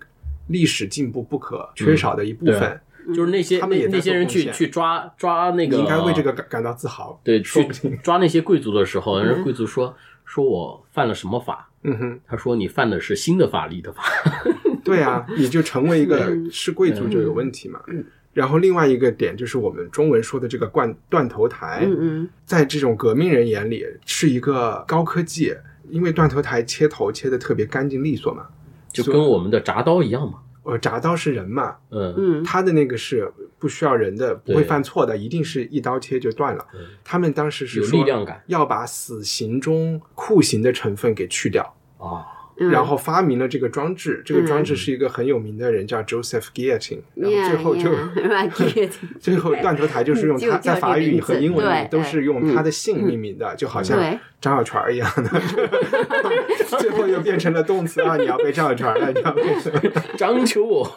历史进步不可缺少的一部分。就是那些他们也那那些人去去抓抓那个，你应该为这个感感到自豪。对去说不定。抓那些贵族的时候，人家贵族说说我犯了什么法？嗯哼，他说你犯的是新的法律的法。对啊，你就成为一个嗯是贵族就有问题嘛。嗯然后另外一个点就是我们中文说的这个断断头台，嗯嗯在这种革命人眼里是一个高科技，因为断头台切头切的特别干净利索嘛。就跟我们的铡刀一样嘛。呃，铡刀是人嘛，嗯，嗯。他的那个是不需要人的，不会犯错的，一定是一刀切就断了。嗯。他们当时是有说力量感。要把死刑中酷刑的成分给去掉，啊，嗯，然后发明了这个装置。这个装置嗯是一个很有名的人叫 Joseph Guillotine，然后最后就 最后断头台就是用他在法语和英文里都是用他的嗯姓命名的，就好像张小泉儿一样的。最后又变成了动词啊，你要被张小泉儿了，你要被。张求我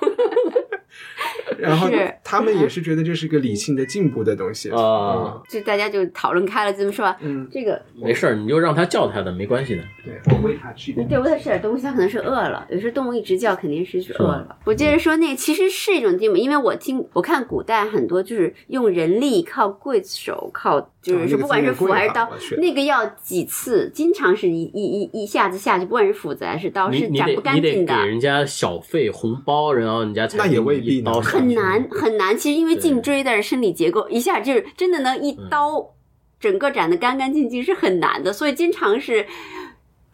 然后是他们也是觉得这是一个理性的进步的东西啊，就大家就讨论开了，这么说吧，嗯，这个没事儿，你就让他叫他的，没关系的。对，我喂他吃一点。对，喂他吃点东西，他可能是饿了。有时候动物一直叫，肯定是是饿了。我接着说，那个其实是一种进步，因为我听我看古代很多就是用人力靠刽子手，靠就是说不管是斧还是刀那个要几次，经常是一一一一下子下去，不管是斧子还是刀，是斩不干净的。给人家小费红包，然后人家才那也未必刀 很难很难，其实因为颈椎的生理结构一下就是真的能一嗯刀整个斩得干干净净是很难的，所以经常是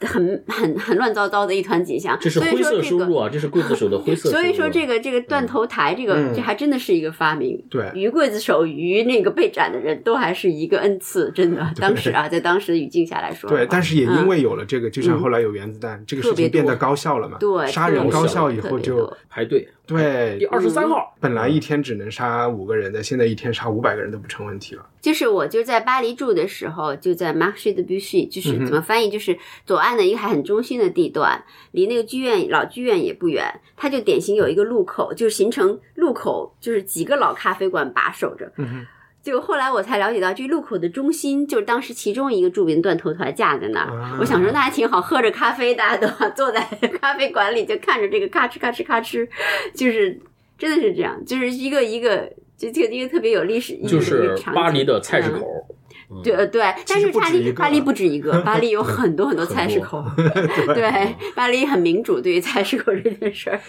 很很很乱糟糟的一团景象。这是灰色所以说这个。收入啊，这是刽子手的灰色收入。所以说，这个这个断头台，这个、嗯这还真的是一个发明。对于刽子手与那个被斩的人都还是一个恩赐，真的。当时啊，在当时的语境下来说，对，但是也因嗯为有了这个，就像后来有原子弹，这个事情变得高效了嘛。对杀人高效以后就排队对第，二十三号，本来一天只能杀五个人的，现在一天杀五百个人都不成问题了。就是我就在巴黎住的时候，就在 m a r c h e de Bussy，就是怎么翻译，就是左岸的一个还很中心的地段，离那个剧院老剧院也不远。它就典型有一个路口，就是形成路口，就是几个老咖啡馆把守着。嗯哼，就后来我才了解到，这路口的中心就是当时其中一个著名断头台架在那儿。啊我想说那还挺好，喝着咖啡，大家都 坐在 咖啡馆里就看着这个咔哧咔哧咔哧，就是真的是这样，就是一个一个。就这个一个特别有历史意义的巴黎的菜市口。对呃对，但是巴黎巴黎不止一个，巴黎有很多很多菜市口。对，巴黎很民主，对于菜市口这件事儿。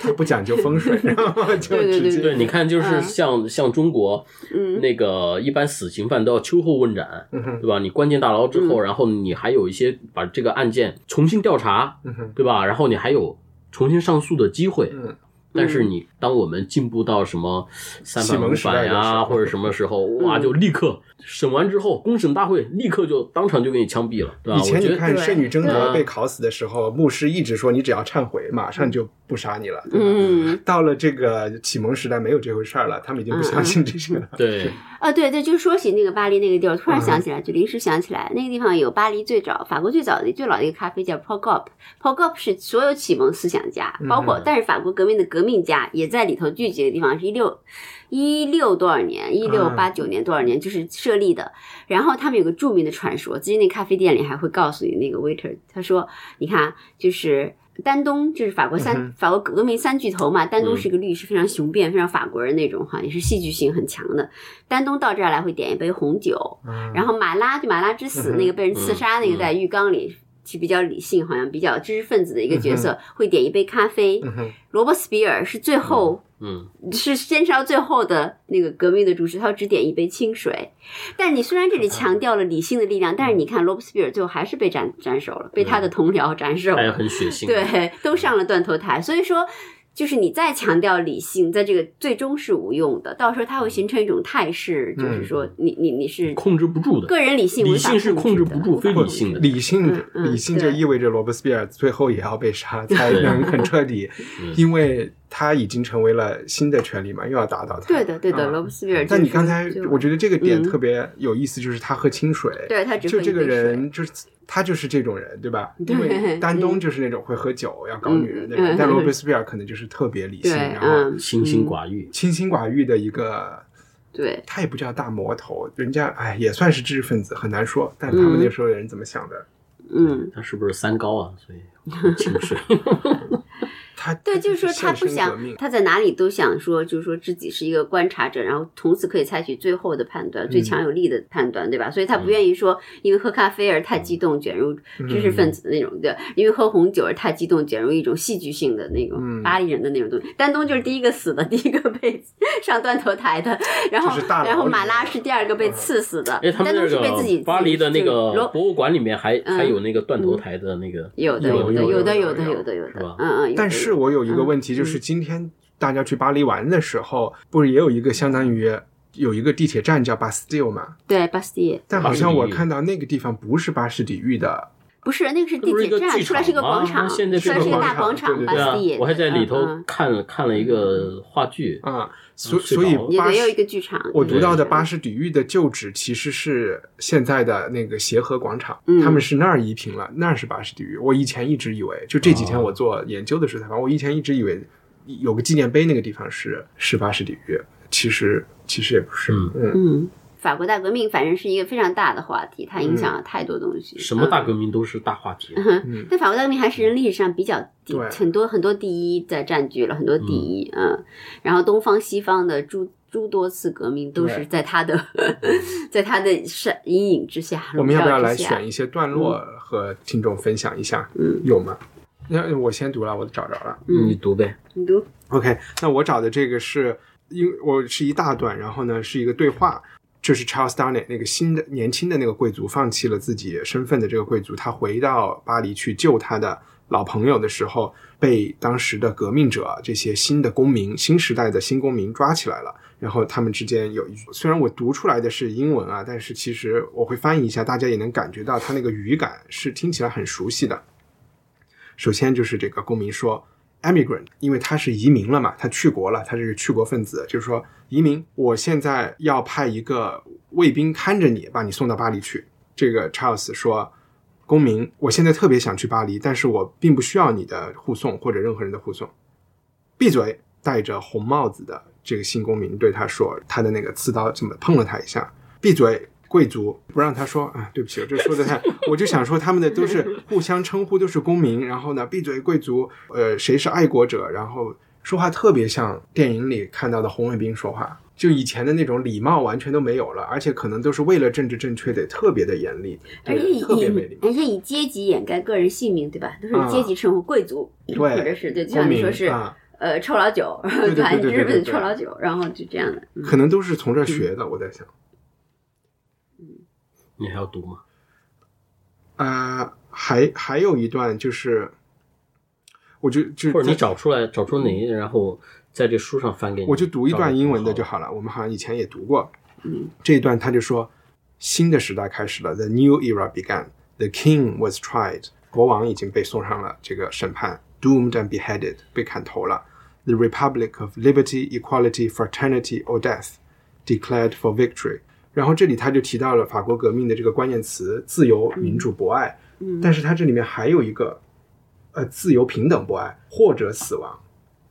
他不讲究风水，然后就对对直接对，你看，就是嗯像像中国，嗯那个一般死刑犯都要秋后问斩，嗯哼对吧？你关进大牢之嗯后，然后你还有一些把这个案件重新调查，嗯哼对吧？然后你还有重新上诉的机会。嗯但是你当我们进步到什么三反五启蒙时代反呀，或者什么时候，哇，嗯就立刻审完之后，公审大会立刻就当场就给你枪毙了，对吧？以前你看圣女贞德被烤死的时候，牧师一直说你只要忏悔，马上就不杀你了。对吧嗯，到了这个启蒙时代，没有这回事儿了，他们已经不相信这些了。对，啊，对对，就是说起那个巴黎那个地儿，突然嗯想起来，就临时想起来，那个地方有巴黎最早、法国最早的最老的一个咖啡叫 Paul Gop。Paul Gop 是所有启蒙思想家，包括、嗯但是法国革命的革命家也在里头聚集的地方，是一六一六多少年，一六八九年多少年，就是设立的。然后他们有个著名的传说，最近那咖啡店里还会告诉你那个 waiter，他说，你看，就是。丹东就是法国三、嗯法国革命三巨头嘛，丹东嗯是个律师，非常雄辩，非常法国人那种哈，也是戏剧性很强的。丹东到这儿来会点一杯红酒，嗯然后马拉就马拉之死、那个被人刺杀那个在浴缸里是比较理性，好像比较知识分子的一个角色，会点一杯咖啡。嗯，罗伯斯比尔是最后。嗯，是坚持到最后的那个革命的主持，他只点一杯清水。但你虽然这里强调了理性的力量，但是你看罗伯斯比尔最后还是被斩斩首了，被他的同僚斩首他也了。很血腥。对，都上了断头台。所以说，就是你再强调理性，在这个最终是无用的。到时候它会形成一种态势，就是说你你你是控制不住的。个人理性，理性是控制不住非理性的理性嗯嗯理性就意味着罗伯斯庇尔最后也要被杀，才能很彻底，嗯 因为他已经成为了新的权利嘛，又要打倒他。对的，对的，啊罗伯斯庇尔。但你刚才我觉得这个点嗯特别有意思，就是他喝清水，对他只就这个人就是他就是这种人，对吧？对因为 丹东就是那种会喝酒、要搞女人的嗯人，但嗯罗伯斯庇尔可能就是特别理性，然后嗯，清心嗯寡欲。清心寡欲的一个。对，他也不叫大魔头，人家哎也算是知识分子，很难说。但他们那时候的人怎么想的？嗯，他是不是三高啊？所以清水。他对，就是说他不想他在哪里都想说，就是说自己是一个观察者，然后从此可以采取最后的判断，嗯最强有力的判断，对吧？所以他不愿意说因为喝咖啡而太激动，卷入知识分子的那种，对，因为喝红酒而太激动，卷入一种戏剧性的那种嗯巴黎人的那种东西。丹东就是第一个死的，第一个被 上断头台的，然后然后马拉是第二个被刺死的，哎，他们丹东是被自己巴黎的那就是个博物馆里面还嗯还有那个断头台的那个，有的的有的有的有的有的有的是吧，嗯嗯。但是我有一个问题，就是今天大家去巴黎玩的时候，不是也有一个相当于有一个地铁站叫 Bastille 嘛？对巴斯蒂尔但好像我看到那个地方不是巴士底狱的，不是那个是地铁站，出来是一个广场，现在出来是一个大广场巴斯蒂，，我还在里头嗯。看了看了一个话剧，啊，所睡所以也也有一。个剧场。我读到的巴士底狱的旧址其实是现在的那个协和广场，嗯。他们是那儿移平了，那儿是巴士底狱。我以前一直以为，就这几天哦我做研究的时候才发现，我以前一直以为有个纪念碑那个地方是是巴士底狱，其实其实也不是。嗯。嗯。嗯，法国大革命反正是一个非常大的话题，它影响了太多东西。什么大嗯革命都是大话题。嗯但法国大革命还是人历史上比较第对很多很多第一在占据了很多第一，嗯，然后东方西方的诸诸多次革命都是在他的 在他的闪阴影之下。我们要不要来选一些段落和听众分享一下？嗯，有吗？那我先读了，我找着了。你读呗。你读 OK，那我找的这个是因我是一大段，然后呢是一个对话。这是 Charles Darnay 那个新的年轻的那个贵族，放弃了自己身份的这个贵族，他回到巴黎去救他的老朋友的时候，被当时的革命者这些新的公民、新时代的新公民抓起来了。然后他们之间有一句，虽然我读出来的是英文啊，但是其实我会翻译一下，大家也能感觉到他那个语感是听起来很熟悉的。首先就是这个公民说，emigrant，因为他是移民了嘛，他去国了，他是去国分子，就是说移民，我现在要派一个卫兵看着你，把你送到巴黎去。这个 Charles 说，公民，我现在特别想去巴黎，但是我并不需要你的护送或者任何人的护送。闭嘴！戴着红帽子的这个新公民对他说：“他的那个刺刀这么碰了他一下。”闭嘴！贵族不让他说啊，对不起，我这说的太…… 我就想说他们的都是互相称呼，都是公民。然后呢，闭嘴！贵族，呃，谁是爱国者？然后说话特别像电影里看到的红卫兵说话，就以前的那种礼貌完全都没有了，而且可能都是为了政治正确得特别的严厉，而且以特别没礼貌。而且以阶级掩盖个人姓名，对吧？都是阶级称呼，贵族，对或者是对，就像你说是啊呃臭老九，对 对吧？对对日本臭老九，然后就这样的。嗯可能都是从这儿学的，我在想。你还要读吗？啊、还还有一段就是，我就就或者你找出来，找出哪一，然后在这书上翻给你。我就读一段英文的就好。好了。我们好像以前也读过，嗯，这一段他就说，新的时代开始了，The new era began. The king was tried. 国王已经被送上了这个审判，doomed and beheaded，被砍头了。The republic of liberty, equality, fraternity or death declared for victory. 然后这里他就提到了法国革命的这个关键词：自由、民主、博爱。嗯。但是它这里面还有一个，呃，自由、平等、博爱或者死亡。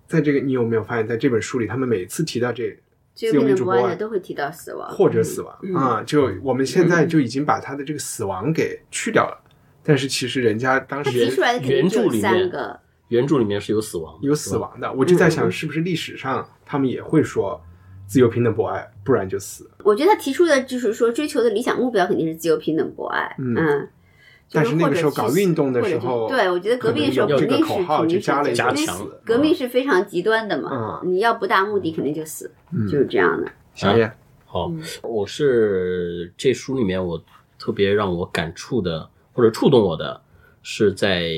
在这个，你有没有发现，在这本书里，他们每次提到这自由、平等、博爱自由民主博爱的都会提到死亡，或者死亡、嗯啊，就我们现在就已经把他的这个死亡给去掉了。但是其实人家当他时提出来的肯定就有原著里面，原著里面是有死亡，有死亡的，我就在嗯想，是不是历史上他们也会说自由、平等、博爱，不然就死。我觉得他提出的就是说追求的理想目标肯定是自由、平等、博爱，嗯嗯。但是那个时候搞运动的时候对我觉得革命的时候可能有这个肯定是口号肯定就是加了一个革命加强革命是非常极端的嘛，嗯你要不达目的肯定就死，嗯就是这样的。小叶，好嗯，我是这书里面我特别让我感触的或者触动我的，是在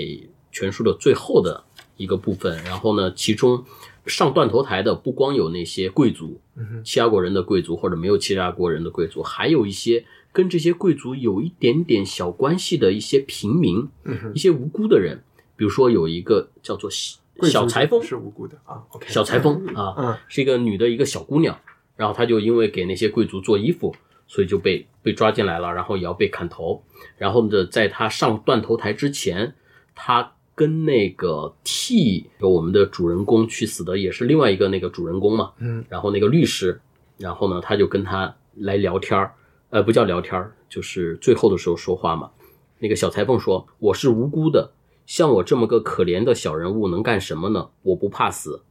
全书的最后的一个部分。然后呢，其中上断头台的不光有那些贵族，嗯哼欺压过人的贵族或者没有欺压过人的贵族，还有一些跟这些贵族有一点点小关系的一些平民，嗯哼一，些无辜的人。比如说有一个叫做小小裁缝，是无辜的啊。小裁缝 啊，嗯是一个女的一个小姑娘，然后她就因为给那些贵族做衣服，所以就被被抓进来了，然后也要被砍头。然后呢，在她上断头台之前，她跟那个替我们的主人公去死的也是另外一个那个主人公嘛，嗯然后那个律师，然后呢，他就跟他来聊天儿，呃，不叫聊天儿，就是最后的时候说话嘛。那个小裁缝说：“我是无辜的，像我这么个可怜的小人物能干什么呢？我不怕死。”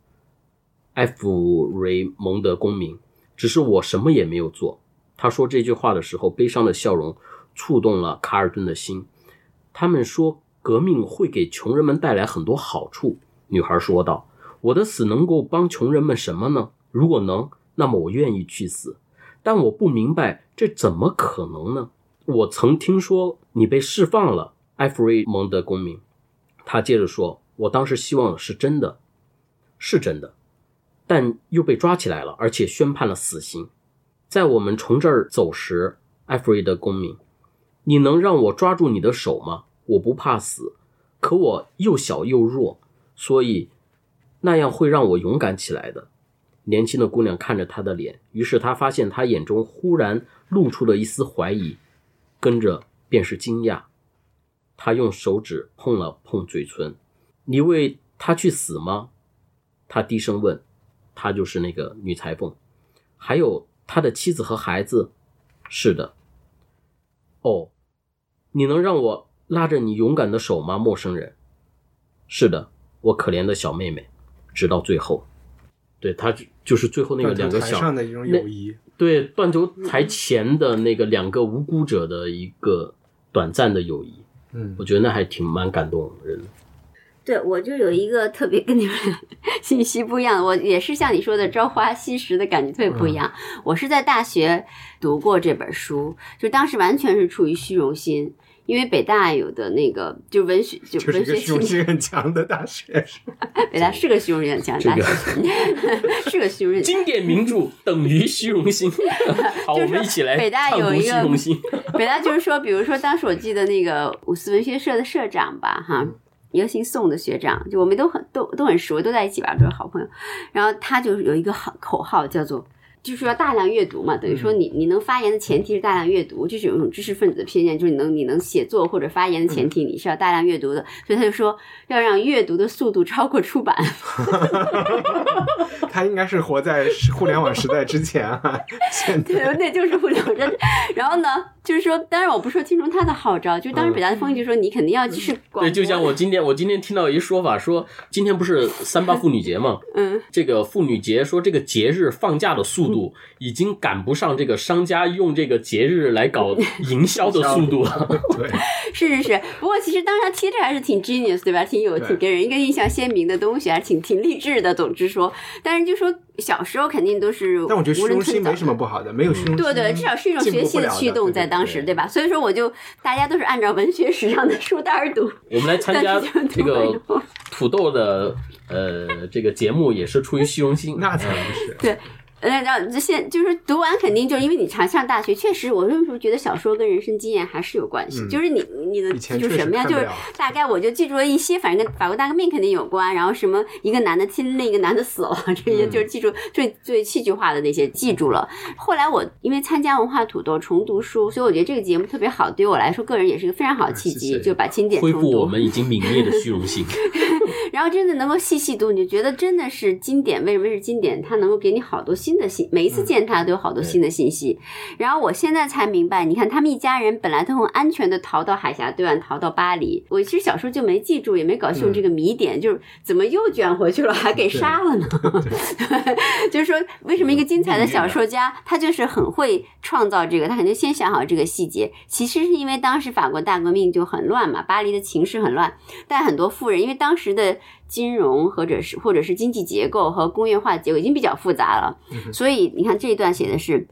埃弗雷蒙德公民，只是我什么也没有做。他说这句话的时候，悲伤的笑容触动了卡尔顿的心。他们说革命会给穷人们带来很多好处，女孩说道。我的死能够帮穷人们什么呢？如果能，那么我愿意去死。但我不明白这怎么可能呢？我曾听说你被释放了，埃弗瑞蒙德公民。他接着说：“我当时希望是真的，是真的，但又被抓起来了，而且宣判了死刑。在我们从这儿走时，埃弗瑞德公民，你能让我抓住你的手吗？我不怕死，可我又小又弱，所以那样会让我勇敢起来的。”年轻的姑娘看着他的脸，于是她发现他眼中忽然露出了一丝怀疑，跟着便是惊讶。她用手指碰了碰嘴唇：“你为他去死吗？”他低声问：“她就是那个女裁缝，还有他的妻子和孩子？”“是的。”“哦，你能让我拉着你勇敢的手吗，陌生人？”“是的，我可怜的小妹妹。”直到最后。对他就是最后那个两个小上的一种友谊，对断头台前的那个两个无辜者的一个短暂的友谊，嗯我觉得那还挺蛮感动人的。对，我就有一个特别跟你们 信息不一样的，我也是像你说的朝花夕拾的感觉特别不一样。我是在大学读过这本书，就当时完全是出于虚荣心，因为北大有的那个就文学就就是一个文学青虚荣心很强的大学。北大是个虚荣心很强的大这个学，是个虚荣心。经典名著等于虚荣心。好，就是我们一起来北大有一个虚荣心。北大就是说，比如说当时我记得那个五四文学社的社长吧，哈。一个姓宋的学长，就我们都很都都很熟，都在一起玩，都是好朋友。然后他就是有一个好口号，叫做就是要大量阅读嘛，等于说你你能发言的前提是大量阅读，就是有一种知识分子的偏见，就是你能你能写作或者发言的前提你是要大量阅读的，所以他就说要让阅读的速度超过出版。他应该是活在互联网时代之前啊，对，那就是互联网真。然后呢，就是说，当然我不是说听从他的号召，就是当时北大的风气就说你肯定要继续广播。对，就像我今天我今天听到一说法说，今天不是三八妇女节嘛？嗯，这个妇女节说这个节日放假的速度已经赶不上这个商家用这个节日来搞 营销的速度了。对，是是是。不过其实当时他贴这还是挺 genius 对吧？挺 有挺给人一个印象鲜明的东西，还是挺挺励志的。总之说，但是就说小时候肯定都是但我觉得虚荣心没什么不好的，没有虚荣心，对对，至少是一种学习的驱动，在当时，对吧？所以说，我就大家都是按照文学史上的书单读。我们来参加这个土豆的呃这个节目，也是出于虚荣心。那才不是。对，呃，然后这现就是读完肯定就是因为你常上大学，确实我为什么觉得小说跟人生经验还是有关系？嗯就是你你的记住什么呀？就是大概我就记住了一些，反正跟法国大革命肯定有关，然后什么一个男的亲另一个男的死了，这些嗯就是记住最最戏剧化的那些记住了。后来我因为参加文化土豆重读书，所以我觉得这个节目特别好，对于我来说个人也是一个非常好的契机，谢谢就把经典恢重读。复我们已经泯灭的虚荣心。然后真的能够细细读，你就觉得真的是经典。为什么是经典？它能够给你好多新的信，每一次见他都有好多新的信息。然后我现在才明白，你看他们一家人本来都很安全的逃到海峡对岸，逃到巴黎。我其实小时候就没记住，也没搞清楚这个谜点，就是怎么又卷回去了，还给杀了呢？就是说，为什么一个精彩的小说家，他就是很会创造这个，他肯定先想好这个细节。其实是因为当时法国大革命就很乱嘛，巴黎的情势很乱，但很多富人因为当时的金融或者是或者是经济结构和工业化结构已经比较复杂了，所以你看这一段写的是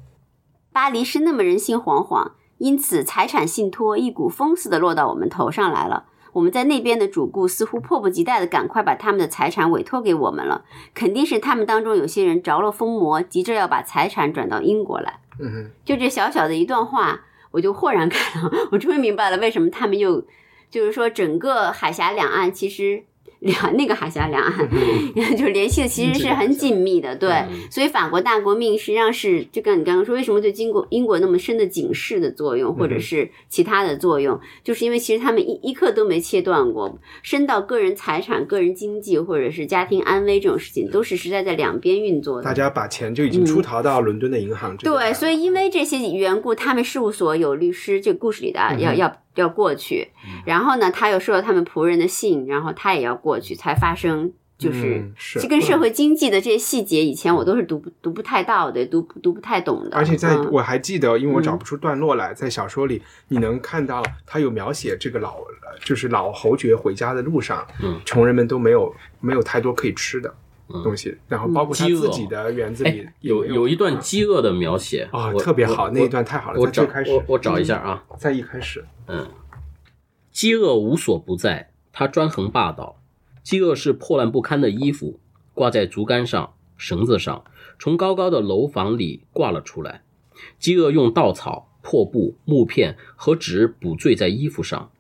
巴黎是那么人心惶惶，因此财产信托一股风似的落到我们头上来了。我们在那边的主顾似乎迫不及待的赶快把他们的财产委托给我们了，肯定是他们当中有些人着了疯魔，急着要把财产转到英国来。嗯哼，就这小小的一段话，我就豁然开朗，我终于明白了为什么他们又就是说整个海峡两岸其实。两那个海峡两岸，就是联系的其实是很紧密的，对，所以法国大革命实际上是就跟你刚刚说，为什么对英国英国那么深的警示的作用，或者是其他的作用，就是因为其实他们一一刻都没切断过，深到个人财产、个人经济或者是家庭安危这种事情，都是实在在两边运作的。大家把钱就已经出逃到伦敦的银行。对，所以因为这些缘故，他们事务所有律师，这个故事里的啊要要要过去，然后呢，他又收到他们仆人的信，然后他也要过去，才发生。就是嗯是这跟社会经济的这些细节，以前我都是读不读不太到的，读读不太懂的。而且在嗯。我还记得，因为我找不出段落来，在小说里你能看到他有描写这个老，就是老侯爵回家的路上，嗯。穷人们都没有没有太多可以吃的东西，然后包括他自己的园子里哎，有有一段饥饿的描写啊我特别好，那一段太好了，我找我我找一下啊，在一开始，嗯，饥饿无所不在，它专横霸道。饥饿是破烂不堪的衣服，挂在竹竿上、绳子上，从高高的楼房里挂了出来。饥饿用稻草、破布、木片和纸补缀在衣服上。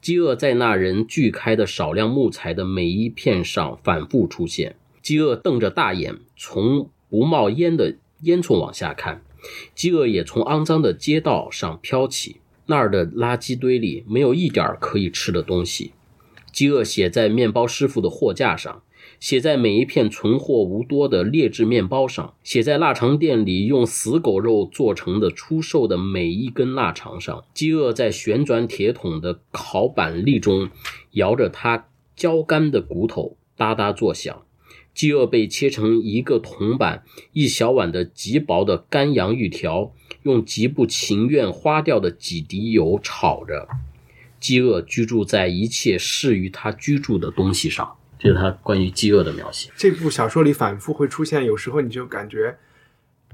饥饿在那人锯开的少量木材的每一片上反复出现。饥饿瞪着大眼，从不冒烟的烟囱往下看。饥饿也从肮脏的街道上飘起。那儿的垃圾堆里没有一点可以吃的东西。饥饿写在面包师傅的货架上，写在每一片存货无多的劣质面包上，写在腊肠店里用死狗肉做成的出售的每一根腊肠上。饥饿在旋转铁桶的烤板栗中摇着它焦干的骨头，哒哒作响。饥饿被切成一个铜板一小碗的极薄的干洋芋条，用极不情愿花掉的几滴油炒着。饥饿居住在一切适于他居住的东西上。这是他关于饥饿的描写。这部小说里反复会出现，有时候你就感觉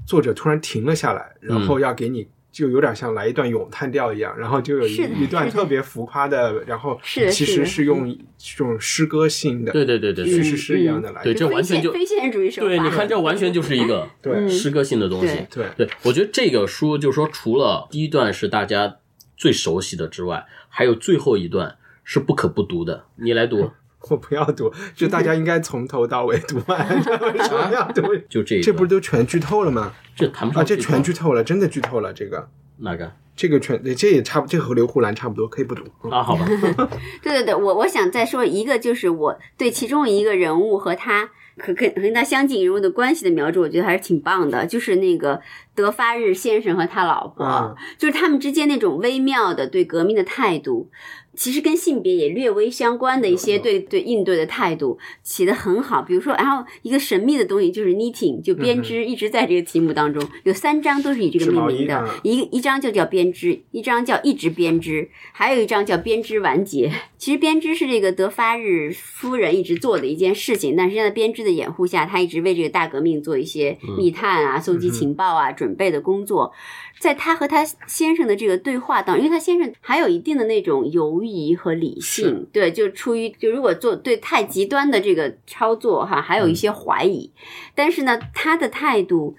作者突然停了下来，然后要给你。就有点像来一段咏叹调一样，然后就有一一段特别浮夸的，然后是其实是用这种诗歌性的，对对对对对。叙事诗一样的来对这完全就非现非现实主义手法。对，你看这完全就是一个 对。诗歌性的东西。对。对，我觉得这个书就是说，除了第一段是大家最熟悉的之外，还有最后一段是不可不读的。你来读，我不要读，就大家应该从头到尾读完，为什么要读？就这这不是都全剧透了吗？这谈不啊，这上剧透全剧透了，真的剧透了。这个，哪个这个全，这也差不，这和刘胡兰差不多，可以不读。嗯啊？好吧，对对对，我我想再说一个，就是我对其中一个人物和他和跟和跟他相近人物的关系的描述，我觉得还是挺棒的。就是那个德发日先生和他老婆，啊就是他们之间那种微妙的对革命的态度，其实跟性别也略微相关的一些对对应对的态度起得很好。比如说，然后一个神秘的东西就是 knitting，就编织，一直在这个题目当中有三章都是以这个命名的一一章就叫编织，一章叫一直编织，还有一章叫编织完结。其实编织是这个德发日夫人一直做的一件事情，但实际上在编织的掩护下，她一直为这个大革命做一些密探啊、搜集情报啊、准备的工作。在她和她先生的这个对话当中，因为她先生还有一定的那种犹疑和理性，对，就出于就如果做对太极端的这个操作哈，还有一些怀疑，但是呢，她的态度。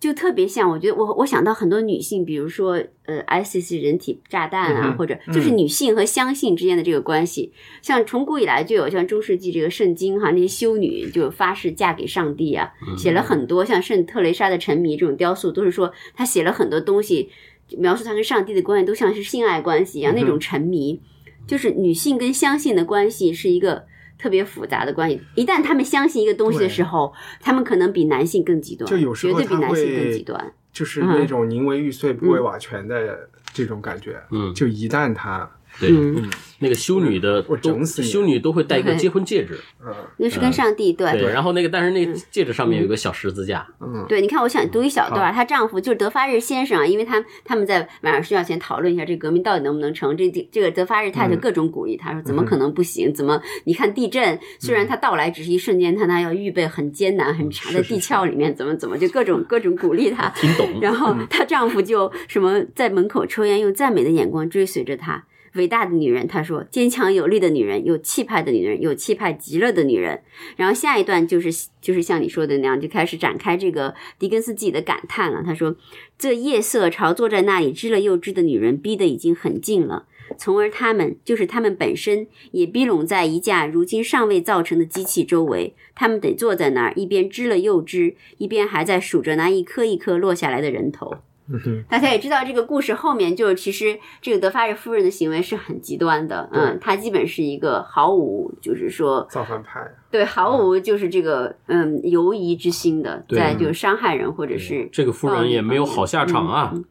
就特别像，我觉得我我想到很多女性，比如说呃，ISIS 人体炸弹啊，嗯或者就是女性和相信之间的这个关系，像从古以来就有像中世纪这个圣经哈，那些修女就发誓嫁给上帝啊，写了很多像圣特蕾莎的沉迷这种雕塑，都是说她写了很多东西，描述她跟上帝的关系都像是性爱关系一样，那种沉迷，就是女性跟相信的关系是一个。特别复杂的关系，一旦他们相信一个东西的时候，他们可能比男性更极端，就有时候绝对比男性更极端。就是那种宁为玉碎不为瓦全的这种感觉。嗯就一旦他，对，嗯，那个修女的都修女都会戴一个结婚戒指，嗯那是跟上帝对对，然后那个但是那戒指上面有一个小十字架，嗯，对，你看，我想读一小段，她丈夫就是德发日先生啊，因为他他们在晚上睡觉前讨论一下这革命到底能不能成。这这个德发日太太嗯各种鼓励他说，怎么可能不行？怎么你看地震，虽然它到来只是一瞬间，但它要预备很艰难很长的地壳里面，怎么怎么就各种各种鼓励他。听懂？然后她丈夫就什么在门口抽烟，用赞美的眼光追随着她。伟大的女人，她说：“坚强有力的女人，有气派的女人，有气派极了的女人。”然后下一段就是就是像你说的那样，就开始展开这个狄更斯自己的感叹了。他说：“这夜色朝坐在那里织了又织的女人逼得已经很近了，从而他们就是他们本身也逼拢在一架如今尚未造成的机器周围。他们得坐在那儿，一边织了又织，一边还在数着那一颗一颗落下来的人头。”嗯，大家也知道，这个故事后面就是，其实这个德发日夫人的行为是很极端的，嗯，她基本是一个毫无，就是说，造反派，对，毫无就是这个嗯犹疑之心的，对。在就是伤害人或者是这个夫人也没有好下场啊。嗯嗯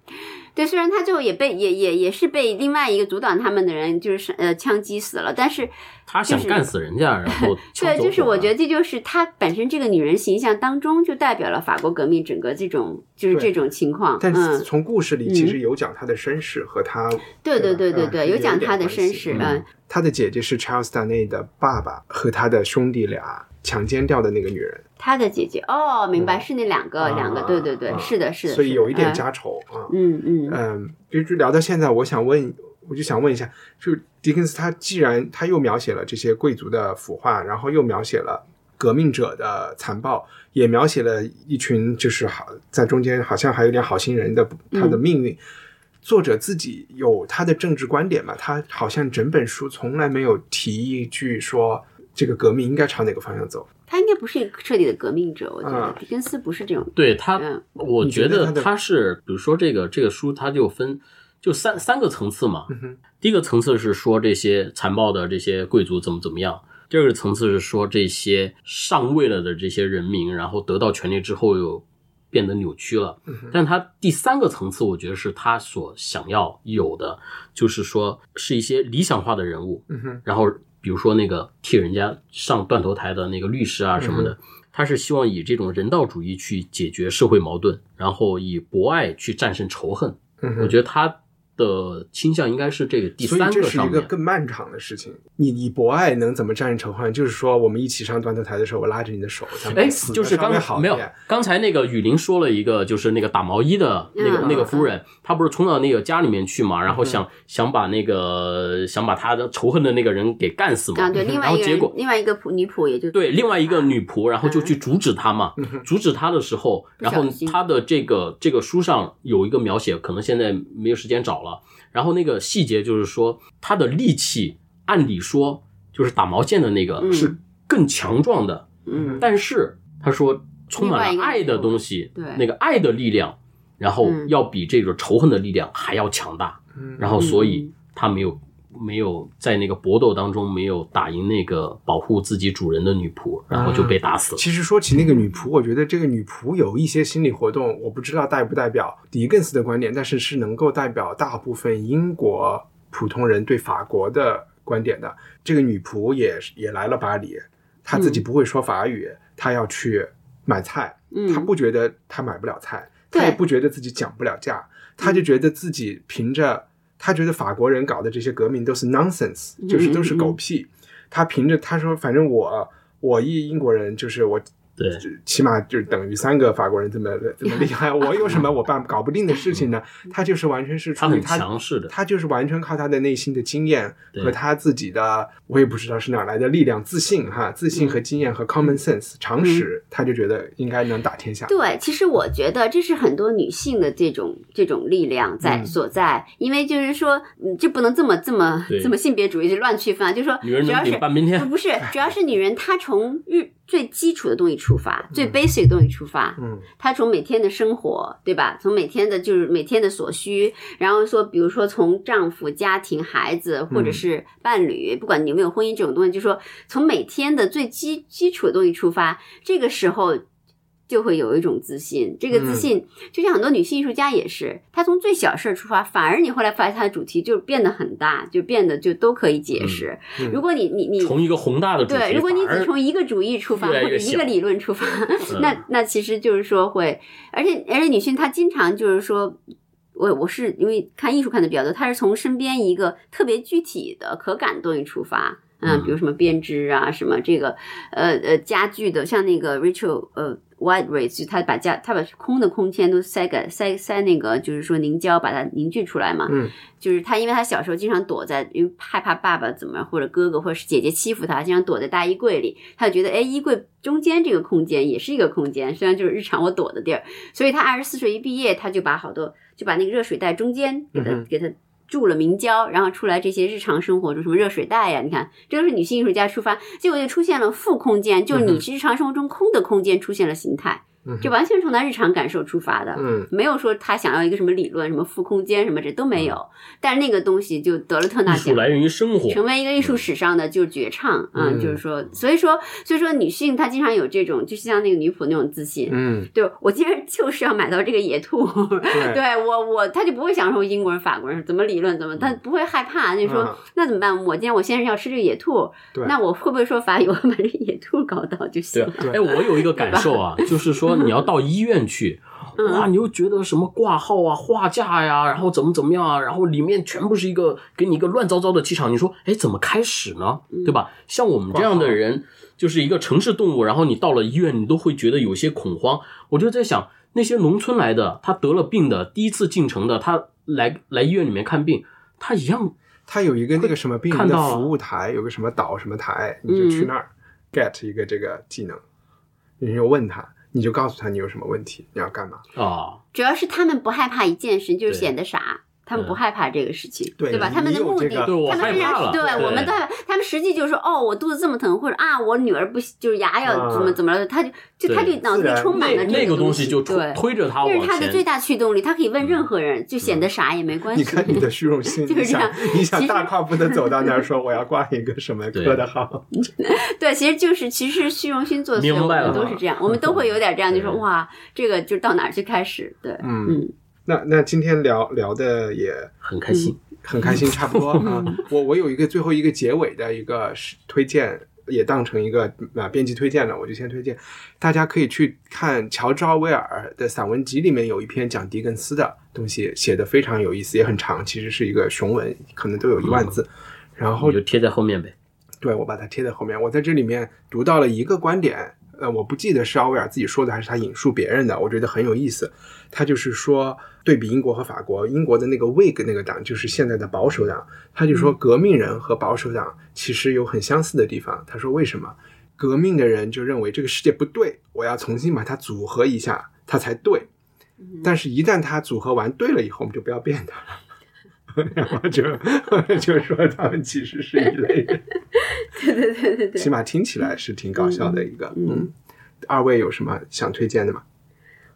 对，虽然他最后也被也也也是被另外一个阻挡他们的人就是呃枪击死了，但是他想干死人家，然后 对，就是我觉得得这就是他本身这个女人形象当中就代表了法国革命整个这种就是这种情况，但是嗯，从故事里其实有讲她的身世和他，对对对对嗯对，有讲她的身世，嗯。他的姐姐是 Charles Darnay 的爸爸和他的兄弟俩强奸掉的那个女人，他的姐姐哦，明白，嗯是那两个，啊两个，对对对，啊是的，是的，所以有一点，家仇啊。嗯嗯嗯，就就聊到现在，我想问，我就想问一下，就狄更斯他既然他又描写了这些贵族的腐化，然后又描写了革命者的残暴，也描写了一群就是好在中间好像还有点好心人的他的命运。作者自己有他的政治观点嘛？他好像整本书从来没有提一句说这个革命应该朝哪个方向走。他应该不是一个彻底的革命者，我觉得啊狄更斯不是这种，对他嗯，我觉觉得得他是，比如说这个这个书，它就分就三三个层次嘛。嗯第一个层次是说这些残暴的这些贵族怎么怎么样，第二个层次是说这些上位了的这些人民，然后得到权力之后又变得扭曲了。但他第三个层次，我觉得是他所想要有的，就是说是一些理想化的人物，然后比如说那个替人家上断头台的那个律师啊什么的，他是希望以这种人道主义去解决社会矛盾，然后以博爱去战胜仇恨。嗯，我觉得他的倾向应该是这个第所以三这是一个。更漫长的事情。你你博爱能怎么战胜仇恨？就是说，我们一起上断头台的时候，我拉着你的手，咱们哎死，就是刚稍微好没有，刚才那个雨林说了一个，就是那个打毛衣的那个、嗯那个夫人，她不是冲到那个家里面去嘛，然后嗯想、想把那个想把她的仇恨的那个人给干死嘛，啊，对，另外一个人然后结果，另外一个仆女仆也就对，另外一个女仆，然后就去阻止她嘛，阻止她的时候，然后不小心他的这个这个书上有一个描写，可能现在没有时间找了。然后那个细节就是说，他的力气按理说就是打毛线的那个嗯是更强壮的，嗯但是他说充满了爱的东西，另外一个那个爱的力量，然后嗯要比这个仇恨的力量还要强大，嗯然后所以他没有没有在那个搏斗当中没有打赢那个保护自己主人的女仆，然后就被打死了。其实说起那个女仆，我觉得这个女仆有一些心理活动，我不知道代不代表狄更斯的观点，但是是能够代表大部分英国普通人对法国的观点的。这个女仆也也来了巴黎，她自己不会说法语，她要去买菜，嗯她不觉得她买不了菜，对她也不觉得自己讲不了价，她就觉得自己凭着，她觉得法国人搞的这些革命都是 nonsense，就是都是狗屁。他凭着他说，反正我我一英国人，就是我对，起码就等于三个法国人这么这么厉害，我有什么我办搞不定的事情呢？他就是完全是他很出于他强势的，他就是完全靠他的内心的经验和他自己的，我也不知道是哪来的力量、自信哈，自信和经验和 common sense 常识，他就觉得应该能打天下。对，其实我觉得这是很多女性的这种这种力量在嗯。所在，因为就是说，嗯，就不能这么这么这么性别主义就乱区分啊，就是说，女人主要是顶半边天不不是，主要是女人她从日最基础的东西出发，最 basic 的东西出发，嗯她从每天的生活，对吧？从每天的就是每天的所需，然后说，比如说从丈夫、家庭、孩子，或者嗯是伴侣，不管你有没有婚姻这种东西，就说从每天的最基基础的东西出发，这个时候。就会有一种自信，这个自嗯信、就像很多女性艺术家也是，她从最小事儿出发，反而你后来发现她的主题就变得很大，就变得就都可以解释。嗯如果你你你从一个宏大的主题，对，如果你只从一个主义出发，或者一个理论出发，嗯那那其实就是说会，而且而且女性她经常就是说。我我是因为看艺术看的比较多，她是从身边一个特别具体的可感的东西出发，嗯，嗯比如什么编织啊，什么这个呃呃家具的，像那个 Rachel 呃 White Race，就他把家他把空的空间都塞给塞塞那个就是说凝胶把它凝聚出来嘛，嗯就是他，因为他小时候经常躲在，因为害怕爸爸怎么样，或者哥哥或者是姐姐欺负他，经常躲在大衣柜里。他就觉得，哎，衣柜中间这个空间也是一个空间，虽然就是日常我躲的地儿。所以他二十四岁一毕业，他就把好多就把那个热水袋中间给他、嗯给他注了明胶，然后出来这些日常生活中什么热水袋呀，你看，这都是女性艺术家出发，结果就出现了负空间，就是你日常生活中空的空间出现了形态，嗯就完全从他日常感受出发的。嗯没有说他想要一个什么理论，什么负空间什么这都没有，但是那个东西就得了特纳奖，来源于生活，成为一个艺术史上的就是绝唱啊、嗯就是说，所以说，所以说女性她经常有这种，就是像那个女仆那种自信。嗯，对我今天就是要买到这个野兔，对对我我他就不会想说英国人法国人怎么理论怎么，他不会害怕，就说、嗯那怎么办？我今天我先生要吃这个野兔，对那我会不会说法语？我把这野兔搞到就行啊了。，哎，我有一个感受啊，就是说你要到医院去，嗯哇，你又觉得什么挂号啊、画架呀、然后怎么怎么样啊，然后里面全部是一个给你一个乱糟糟的气场，你说，哎，怎么开始呢？嗯对吧？像我们这样的人，就是一个城市动物，然后你到了医院，你都会觉得有些恐慌。我就在想，那些农村来的，他得了病的，第一次进城的，他来来医院里面看病，他一样他有一个那个什么病人的服务台，有个什么岛什么台，你就去那儿 get 一个这个技能，你就问他，你就告诉他你有什么问题，你要干嘛。啊，主要是他们不害怕一件事，就是显得傻。他们不嗯害怕这个事情，对吧？他们的目的，这个他们非常对对我们都害怕。他们实际就是说，哦，我肚子这么疼，或者啊，我女儿不就是牙要啊怎么怎么了，他就就他就脑子里充满了这个个东西就推着他这是。他的最大驱动力。他可以问任何人，就显得傻也没关系。你看你的虚荣心，就是你想这样你想大跨步的走到那儿说我要挂一个什么科的号，对，其实就是其实虚荣心作祟，我明白了们都是这样，我们都会有点这样，就说哇，这个就到哪儿去开始？对，嗯嗯，那那今天聊聊的也很开心。很开心，差不多啊。我我有一个最后一个结尾的一个是推荐，也当成一个啊编辑推荐了，我就先推荐，大家可以去看乔治奥威尔的散文集里面有一篇讲狄更斯的东西，写的非常有意思，也很长，其实是一个雄文，可能都有一万字。然后就贴在后面呗。对，我把它贴在后面。我在这里面读到了一个观点，呃，我不记得是奥威尔自己说的还是他引述别人的，我觉得很有意思。他就是说，对比英国和法国，英国的那个 Whig 那个党就是现在的保守党，他就说革命人和保守党其实有很相似的地方。他说为什么？革命的人就认为这个世界不对，我要重新把它组合一下，它才对。但是，一旦它组合完对了以后，我们就不要变它了。然后就 就说他们其实是一类人，对对对对对，起码听起来是挺搞笑的一个。嗯，二位有什么想推荐的吗？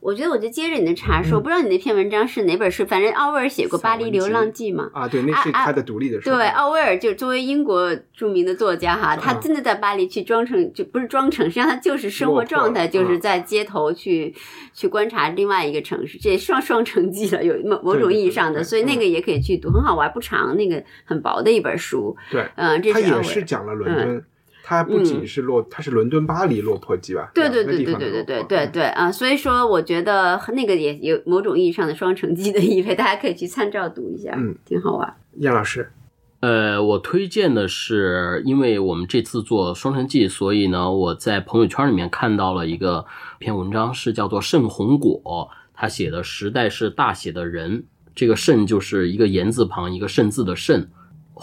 我觉得我就接着你的茬说，不知道你那篇文章是哪本书？反正奥威尔写过《巴黎流浪记》嘛。啊，对，那是他的独立的书。对，奥威尔就作为英国著名的作家哈，他真的在巴黎去装成，就不是装成，实际上他就是生活状态，就是在街头去去观察另外一个城市，这双双城记了，有某某种意义上的，所以那个也可以去读，很好玩，不长，那个很薄的一本书。对，嗯，这他也是讲了伦敦。它不仅是落，它是伦敦、巴黎落魄记吧？对对对对对对对对对啊！所以说，我觉得那个也有某种意义上的双城记的意味，大家可以去参照读一下，嗯，挺好玩。燕老师，呃，我推荐的是，因为我们这次做双城记，所以呢，我在朋友圈里面看到了一个篇文章，是叫做“盛红果”，他写的时代是大写的人，这个“盛”就是一个言字旁，一个“盛”字的“盛”，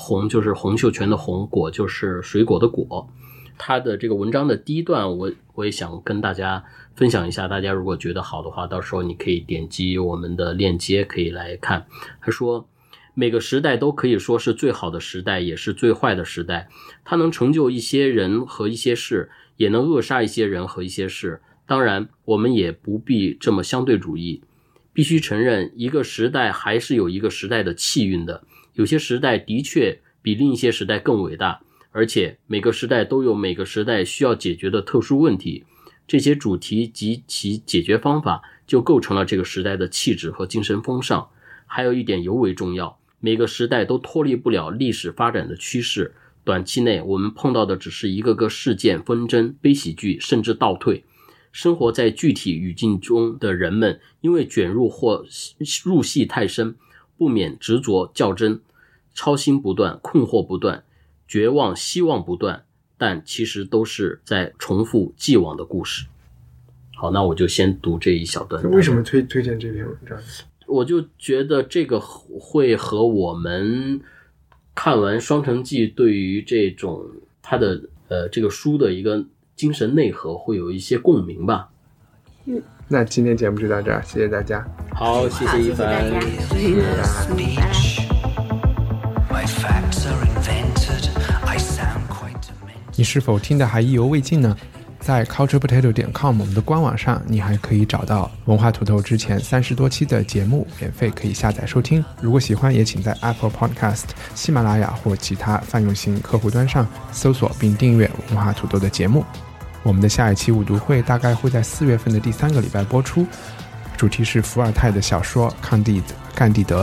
红就是洪秀全的红，果就是水果的果。他的这个文章的第一段，我我也想跟大家分享一下。大家如果觉得好的话，到时候你可以点击我们的链接，可以来看。他说，每个时代都可以说是最好的时代，也是最坏的时代。它能成就一些人和一些事，也能扼杀一些人和一些事。当然，我们也不必这么相对主义。必须承认，一个时代还是有一个时代的气运的。有些时代的确比另一些时代更伟大。而且每个时代都有每个时代需要解决的特殊问题，这些主题及其解决方法就构成了这个时代的气质和精神风尚。还有一点尤为重要，每个时代都脱离不了历史发展的趋势。短期内我们碰到的只是一个个事件纷争、悲喜剧，甚至倒退。生活在具体语境中的人们，因为卷入或入戏太深，不免执着较真，操心不断，困惑不断。绝望，希望不断，但其实都是在重复既往的故事。好，那我就先读这一小段。为什么推推荐这篇文章？我就觉得这个会和我们看完《双城记》对于这种它的呃这个书的一个精神内核会有一些共鸣吧。嗯，那今天节目就到这儿，谢谢大家。好，谢谢一凡，谢谢大家。你是否听得还意犹未尽呢？在 culturepotato 点 com 我们的官网上，你还可以找到文化土豆之前三十多期的节目，免费可以下载收听。如果喜欢，也请在 Apple Podcast、喜马拉雅或其他泛用型客户端上搜索并订阅文化土豆的节目。我们的下一期五读会大概会在四月份的第三个礼拜播出，主题是伏尔泰的小说《康蒂甘地德》。